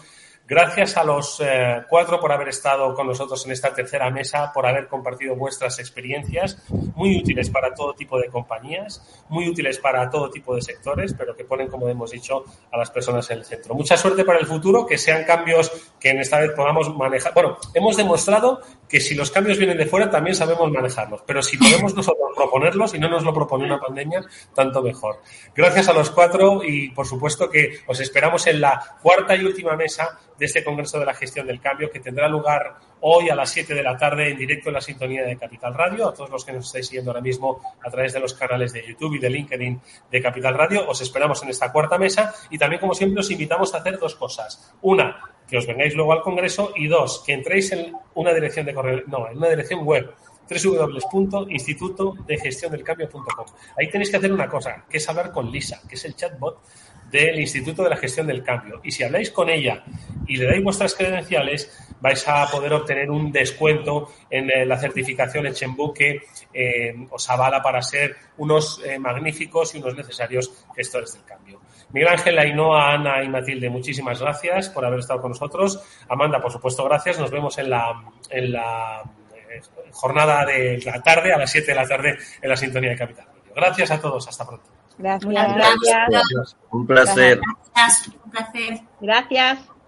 Gracias a los eh, cuatro por haber estado con nosotros en esta tercera mesa, por haber compartido vuestras experiencias, muy útiles para todo tipo de compañías, muy útiles para todo tipo de sectores, pero que ponen, como hemos dicho, a las personas en el centro. Mucha suerte para el futuro, que sean cambios que en esta vez podamos manejar. Bueno, hemos demostrado que si los cambios vienen de fuera también sabemos manejarlos, pero si podemos nosotros proponerlos y no nos lo propone una pandemia, tanto mejor. Gracias a los cuatro y por supuesto que os esperamos en la cuarta y última mesa de este Congreso de la Gestión del Cambio que tendrá lugar hoy a las 7 de la tarde en directo en la sintonía de Capital Radio. A todos los que nos estáis siguiendo ahora mismo a través de los canales de YouTube y de LinkedIn de Capital Radio, os esperamos en esta cuarta mesa y también, como siempre, os invitamos a hacer dos cosas. Una, que os vengáis luego al Congreso y dos, que entréis en una dirección de correo, no, en una dirección web www.institutodegestiondelcambio.com. Ahí tenéis que hacer una cosa, que es hablar con Lisa, que es el chatbot del Instituto de la Gestión del Cambio. Y si habláis con ella y le dais vuestras credenciales, vais a poder obtener un descuento en eh, la certificación Echenbook que eh, os avala para ser unos eh, magníficos y unos necesarios gestores del cambio. Miguel Ángel, Ainhoa, Ana y Matilde, muchísimas gracias por haber estado con nosotros. Amanda, por supuesto, gracias. Nos vemos en la, en la jornada de la tarde, a las 7 de la tarde, en la sintonía de Capital. Gracias a todos. Hasta pronto. Gracias. Gracias. Un placer. Gracias. Un placer. Gracias.